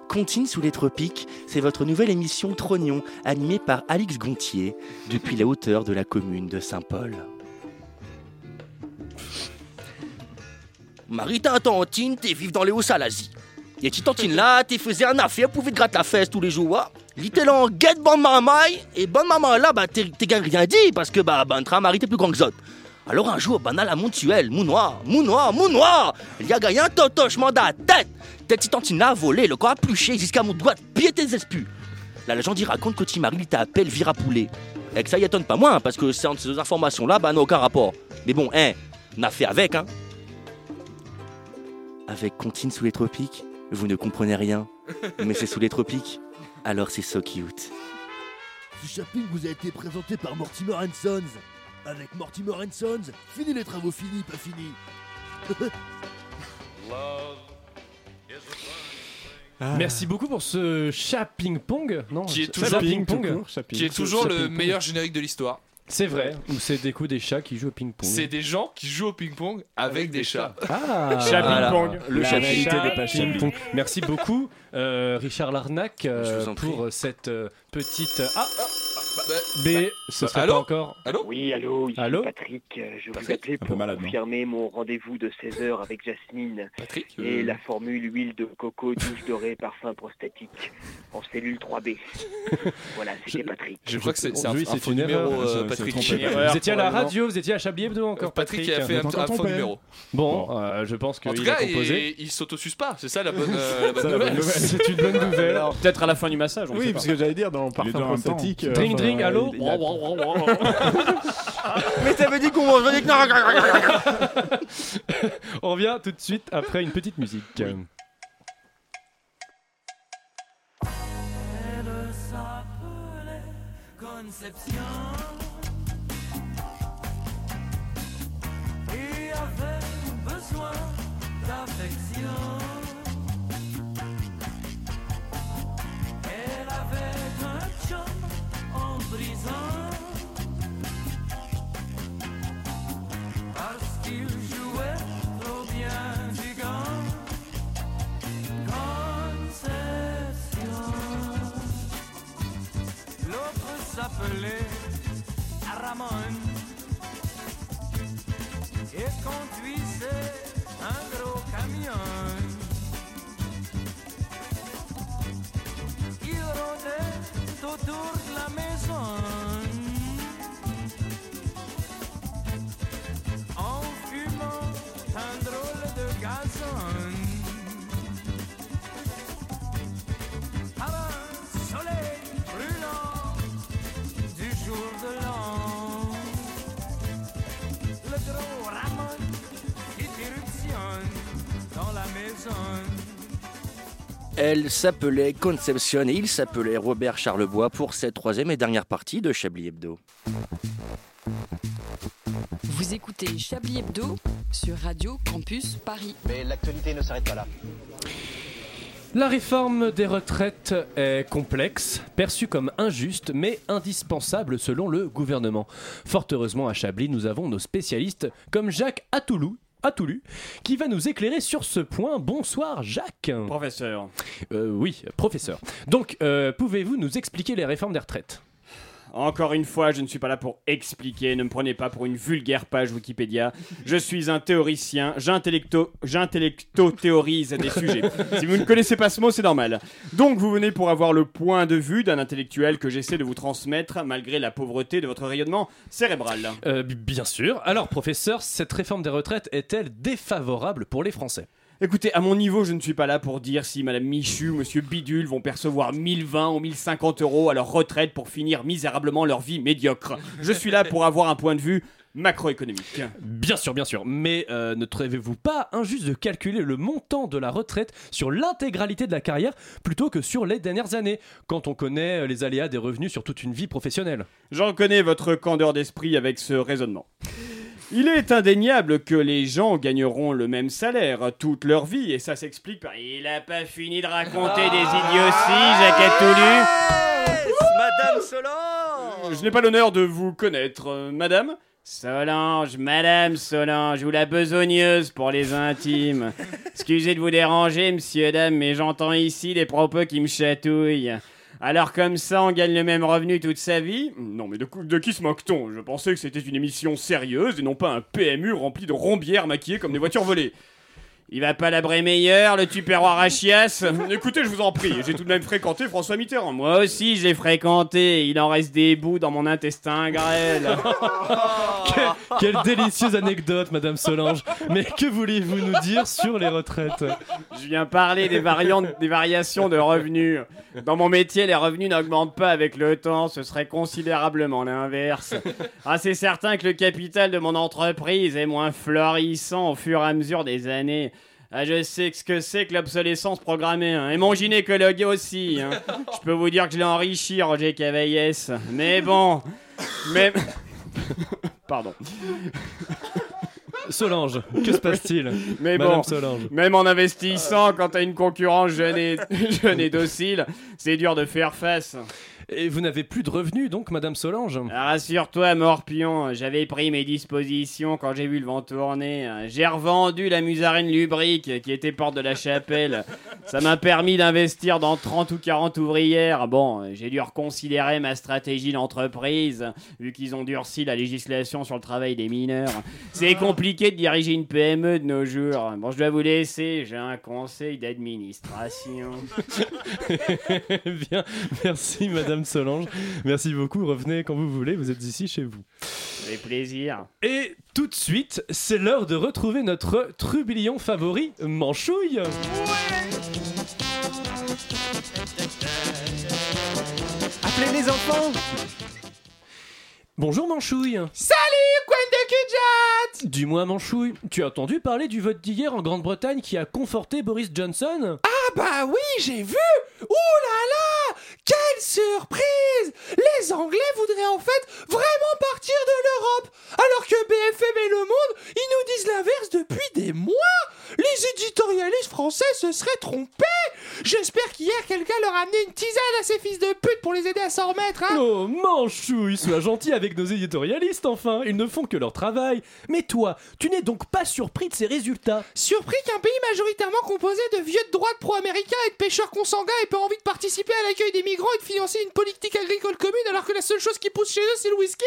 Contine sous les tropiques, c'est votre nouvelle émission Trognon, animée par Alix Gontier, depuis la hauteur de la commune de Saint-Paul. Marita Tantine, t'es vive dans les Hauts-Salazie. Et tu tantine là, t'es faisais un affaire, pouvait te gratter la fesse tous les jours. wa. Littel en guette bonne maman, et bonne maman là, bah t'es t'es rien dit, parce que bah, tra Marie t'es plus grand que Zot. Alors un jour, ben, à la montuelle, Mounoir, Mounoir, Mounoir, il y a gagné un totochement de la tête. Tête si tantina a volé, le corps pluché jusqu'à mon doigt de pied des espus. La légende y raconte que Timari il t'a appelé Vira Poulet. Et que ça y étonne pas moins, hein, parce que ces informations-là, bah, n'ont aucun rapport. Mais bon, hein, on a fait avec, hein. Avec Contine sous les tropiques, vous ne comprenez rien. Mais c'est sous les tropiques, alors c'est so cute. Ce shopping vous a été présenté par Mortimer Sons. Avec Mortimer Sons, fini les travaux finis, pas finis. Merci beaucoup pour ce chat ping-pong. Non, Qui est chat toujours, ping-pong. qui est toujours le meilleur générique de l'histoire. C'est vrai, ou c'est des coups des chats qui jouent au ping-pong. C'est des gens qui jouent au ping-pong avec, des, chats. Ah, Chat voilà. ping-pong. Le La chat ping-pong. des pas chats. Ping-pong. Merci beaucoup, euh, Richard Larnac, euh, pour cette euh, petite. Ah, Bah, B, bah, ce serait allô pas encore. Allô Oui, allô, ici Allô Patrick. euh, Je vous Patrick appelais pour malade, confirmer mon rendez-vous de 16h avec Jasmine Patrick et euh, la formule huile de coco, douche dorée, parfum prostatique en cellule 3B. voilà, c'était Patrick. Je crois que c'est un, Oui, un c'est faux une numéro, erreur. euh, Patrick. Vous étiez à la radio, vous étiez à Chablis Hebdo encore, Patrick, Patrick. qui a fait un, un faux numéro. Bon, euh, je pense En qu'il tout a cas, composé. il, s'auto-suce pas, c'est ça la bonne, nouvelle. C'est une bonne nouvelle. Peut-être à la fin du massage. Oui, parce que j'allais dire, dans Parfum en prostatique. Enfin, allô Mais t'avais dit qu'on mangeait des On revient tout de suite après une petite musique. Conception et avait besoin d'affection. Elle avait un chum en Elle s'appelait Conception et il s'appelait Robert Charlebois pour cette troisième et dernière partie de Chablis Hebdo. Vous écoutez Chablis Hebdo sur Radio Campus Paris. Mais l'actualité ne s'arrête pas là. La réforme des retraites est complexe, perçue comme injuste, mais indispensable selon le gouvernement. Fort heureusement, à Chablis, nous avons nos spécialistes comme Jacques Atoulou. Atoulu, qui va nous éclairer sur ce point. Bonsoir Jacques. Professeur. Euh, oui, professeur. Donc, euh, pouvez-vous nous expliquer les réformes des retraites? Encore une fois, je ne suis pas là pour expliquer, ne me prenez pas pour une vulgaire page Wikipédia. Je suis un théoricien, j'intellecto, j'intellecto-théorise des sujets. Si vous ne connaissez pas ce mot, c'est normal. Donc vous venez pour avoir le point de vue d'un intellectuel que j'essaie de vous transmettre malgré la pauvreté de votre rayonnement cérébral. Euh, Bien sûr. Alors, professeur, cette réforme des retraites est-elle défavorable pour les Français? Écoutez, à mon niveau, je ne suis pas là pour dire si Madame Michu ou Monsieur Bidule vont percevoir 1020 ou 1050 euros à leur retraite pour finir misérablement leur vie médiocre. Je suis là pour avoir un point de vue macroéconomique. Bien sûr, bien sûr. Mais euh, ne trouvez-vous pas injuste de calculer le montant de la retraite sur l'intégralité de la carrière plutôt que sur les dernières années, quand on connaît euh, les aléas des revenus sur toute une vie professionnelle? J'en reconnais votre candeur d'esprit avec ce raisonnement. Il est indéniable que les gens gagneront le même salaire toute leur vie, et ça s'explique par... Il a pas fini de raconter des idioties, Jacques Atoulu Madame Solange Je n'ai pas l'honneur de vous connaître, euh, madame Solange, madame Solange, ou la besogneuse pour les intimes. Excusez de vous déranger, monsieur, dame, mais j'entends ici des propos qui me chatouillent. Alors comme ça, on gagne le même revenu toute sa vie Non mais de, qui se moque-t-on? Je pensais que c'était une émission sérieuse et non pas un PMU rempli de rombières maquillées comme des voitures volées. Il va pas la meilleur, le tupperware à chiasse? Écoutez, je vous en prie, j'ai tout de même fréquenté François Mitterrand. Moi aussi, je l'ai fréquenté. Il en reste des bouts dans mon intestin grêle. Quelle, quelle délicieuse anecdote, Madame Solange. Mais que voulez-vous nous dire sur les retraites? Je viens parler des variantes, des variations de revenus. Dans mon métier, les revenus n'augmentent pas avec le temps, ce serait considérablement l'inverse. Ah, c'est certain que le capital de mon entreprise est moins florissant au fur et à mesure des années. Ah, je sais ce que c'est que l'obsolescence programmée, hein. et mon gynécologue aussi. hein. Je peux vous dire que je l'ai enrichi, Roger Cavaillès. Mais bon, même... Pardon. Solange, que se passe-t-il? Mais Madame bon, Solange. même en investissant, quand t'as une concurrence jeune et, jeune et docile, c'est dur de faire face. Et vous n'avez plus de revenus donc, Madame Solange Rassure-toi, Morpion, j'avais pris mes dispositions quand j'ai vu le vent tourner. J'ai revendu la musarine lubrique qui était porte de la chapelle. Ça m'a permis d'investir dans 30 ou 40 ouvrières. Bon, j'ai dû reconsidérer ma stratégie d'entreprise, vu qu'ils ont durci la législation sur le travail des mineurs. C'est compliqué de diriger une PME de nos jours. Bon, je dois vous laisser, j'ai un conseil d'administration. Bien, merci Madame Solange. Merci beaucoup. Revenez quand vous voulez. Vous êtes ici chez vous. Avec plaisir. Et tout de suite, c'est l'heure de retrouver notre trublion favori, Manchouille. Appelez les enfants Bonjour Manchouille. Salut, Gwen de Dis-moi Manchouille, tu as entendu parler du vote d'hier en Grande-Bretagne qui a conforté Boris Johnson? Ah bah oui, j'ai vu Ouh là là Quelle surprise! Les Anglais voudraient en fait vraiment partir de l'Europe Alors que BFM et Le Monde, ils nous disent l'inverse depuis des mois Les éditorialistes français se seraient trompés. J'espère qu'hier quelqu'un leur a amené une tisane à ces fils de pute pour les aider à s'en remettre, hein. Oh Manchouille, sois gentil avec nos éditorialistes enfin, ils ne font que leur travail. Mais toi, tu n'es donc pas surpris de ces résultats. Surpris qu'un pays majoritairement composé de vieux de droite pro-américains et de pêcheurs consanguins ait pas envie de participer à l'accueil des migrants et de financer une politique agricole commune alors que la seule chose qui pousse chez eux c'est le whisky.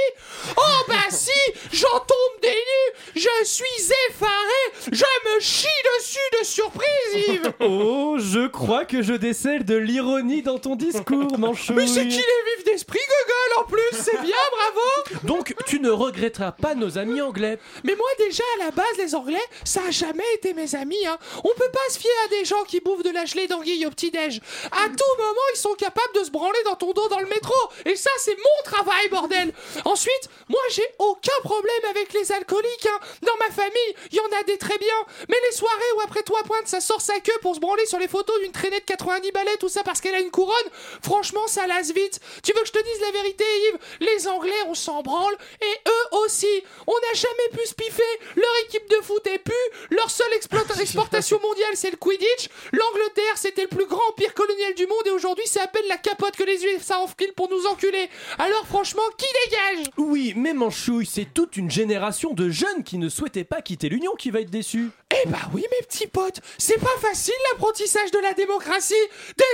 Oh bah si J'en tombe des nues Je suis effaré Je me chie de surprise Yves Oh, je crois que je décèle de l'ironie dans ton discours, Manchouille. Mais c'est qu'il est vif d'esprit Gogol en plus C'est bien, bravo Donc, tu ne regretteras pas nos amis anglais. Mais moi déjà à la base les anglais ça a jamais été mes amis hein. On peut pas se fier à des gens qui bouffent de la gelée d'anguille au petit-déj À tout moment ils sont capables de se branler dans ton dos dans le métro Et ça c'est mon travail bordel Ensuite moi j'ai aucun problème avec les alcooliques hein. Dans ma famille il y en a des très bien Mais les soirées où après toi pointe ça sort sa queue pour se branler sur les photos d'une traînée de 90 balais Tout ça parce qu'elle a une couronne. Franchement ça lasse vite. Tu veux que je te dise la vérité Yves? Les anglais on s'en branle et eux aussi. On n'a jamais pu se piffer. Leur équipe de foot est pu Leur seule exploita- exportation mondiale c'est le Quidditch. L'Angleterre c'était le plus grand empire colonial du monde Et aujourd'hui c'est à peine la capote que les USA enfilent pour nous enculer. Alors franchement qui dégage? Oui, mais Manchouille, c'est toute une génération de jeunes qui ne souhaitaient pas quitter l'Union qui va être déçue. Eh bah oui mes petits potes, c'est pas facile l'apprentissage de la démocratie.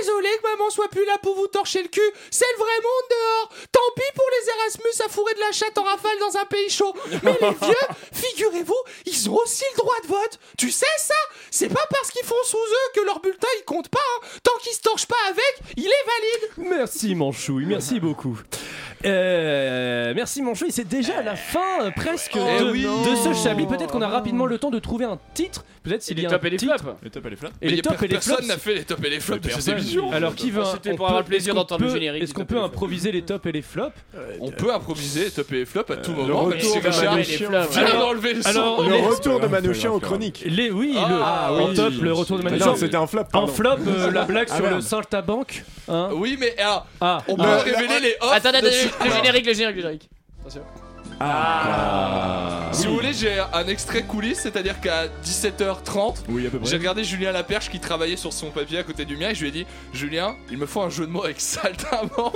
Désolé que maman soit plus là pour vous torcher le cul, c'est le vrai monde dehors. Tant pis pour les Erasmus à fourrer de la chatte en rafale dans un pays chaud. Mais les vieux, figurez-vous, ils ont aussi le droit de vote. Tu sais ça? C'est pas parce qu'ils font sous eux que leur bulletin il compte pas. hein. Tant qu'ils se torchent pas avec, il est valide. Merci Manchouille, merci beaucoup. Euh, merci Manchouille, c'est déjà la fin euh, presque Eh de, oui. de ce Chablis. Peut-être qu'on a rapidement le temps de trouver un titre. Peut-être s'il les y a un et les titre. flops. Les tops et les flops. Et Mais les y a tops et les personne flops. n'a fait les tops et les flops de cette Personne. émission. Alors qui va C'était pour avoir le plaisir est-ce qu'on d'entendre le peut- générique Est-ce du qu'on top peut improviser les tops et les flops On peut improviser les tops et les flops à tout moment. même retour si de Richard Manouchian. vient d'enlever le son. alors, Le les- retour de Manouchian aux chroniques. Les oui, Ah, le, ah, en oui. top le retour de Non, Manouchian. c'était un flop. En pardon. flop, euh, la blague Ah, sur merde. le Saltabank. Hein Oui, mais alors, ah, on peut ah. révéler les offs. Attendez, de attendez, le générique, le générique, le générique. Attention. Ah. Si vous voulez, j'ai un extrait coulisses, c'est-à-dire qu'à 17h30, Oui, à peu près. j'ai regardé Julien Laperche qui travaillait sur son papier à côté du mien et je lui ai dit Julien, il me faut un jeu de mots avec saltimbanque.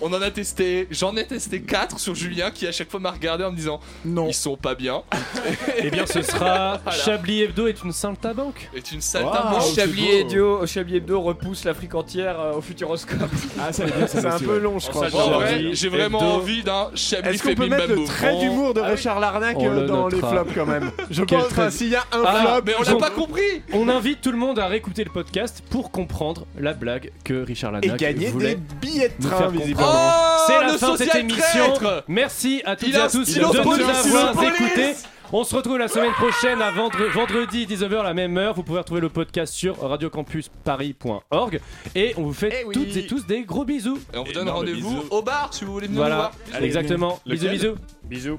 On en a testé, j'en ai testé 4 sur Julien qui à chaque fois m'a regardé en me disant Non. Ils sont pas bien. Eh bien, ce sera Voilà. Chablis Hebdo est une Saltabanque. est une saltimbanque. c'est Chablis. Hebdo, Chablis Hebdo repousse l'Afrique entière euh, au Futuroscope. Ah, ça, c'est bien, ça C'est un peu long, je crois. J'ai vraiment Hebdo. envie d'un Chablis Est-ce qu'on peut Féminin mettre le Bamboo. Trait d'humour de Ah. Richard Larnac On euh, le dans les flops quand même. Je pense, trait- enfin, s'il y a un Ah, flop, Mais on l'a pas compris On invite tout le monde à réécouter le podcast pour comprendre la blague que Richard et Larnac gagner voulait des billets de train visiblement. Oh, C'est la le fin de cette émission. Merci à toutes et à tous de nous avoir écoutés. On se retrouve la semaine prochaine à vendre- vendredi 19h la même heure. Vous pouvez retrouver le podcast sur radiocampusparis.org et on vous fait Eh oui. toutes et tous des gros bisous. Et on vous donne rendez-vous au bar si vous voulez venir nous Voilà, voir. exactement. Bisous bisous. Bisous.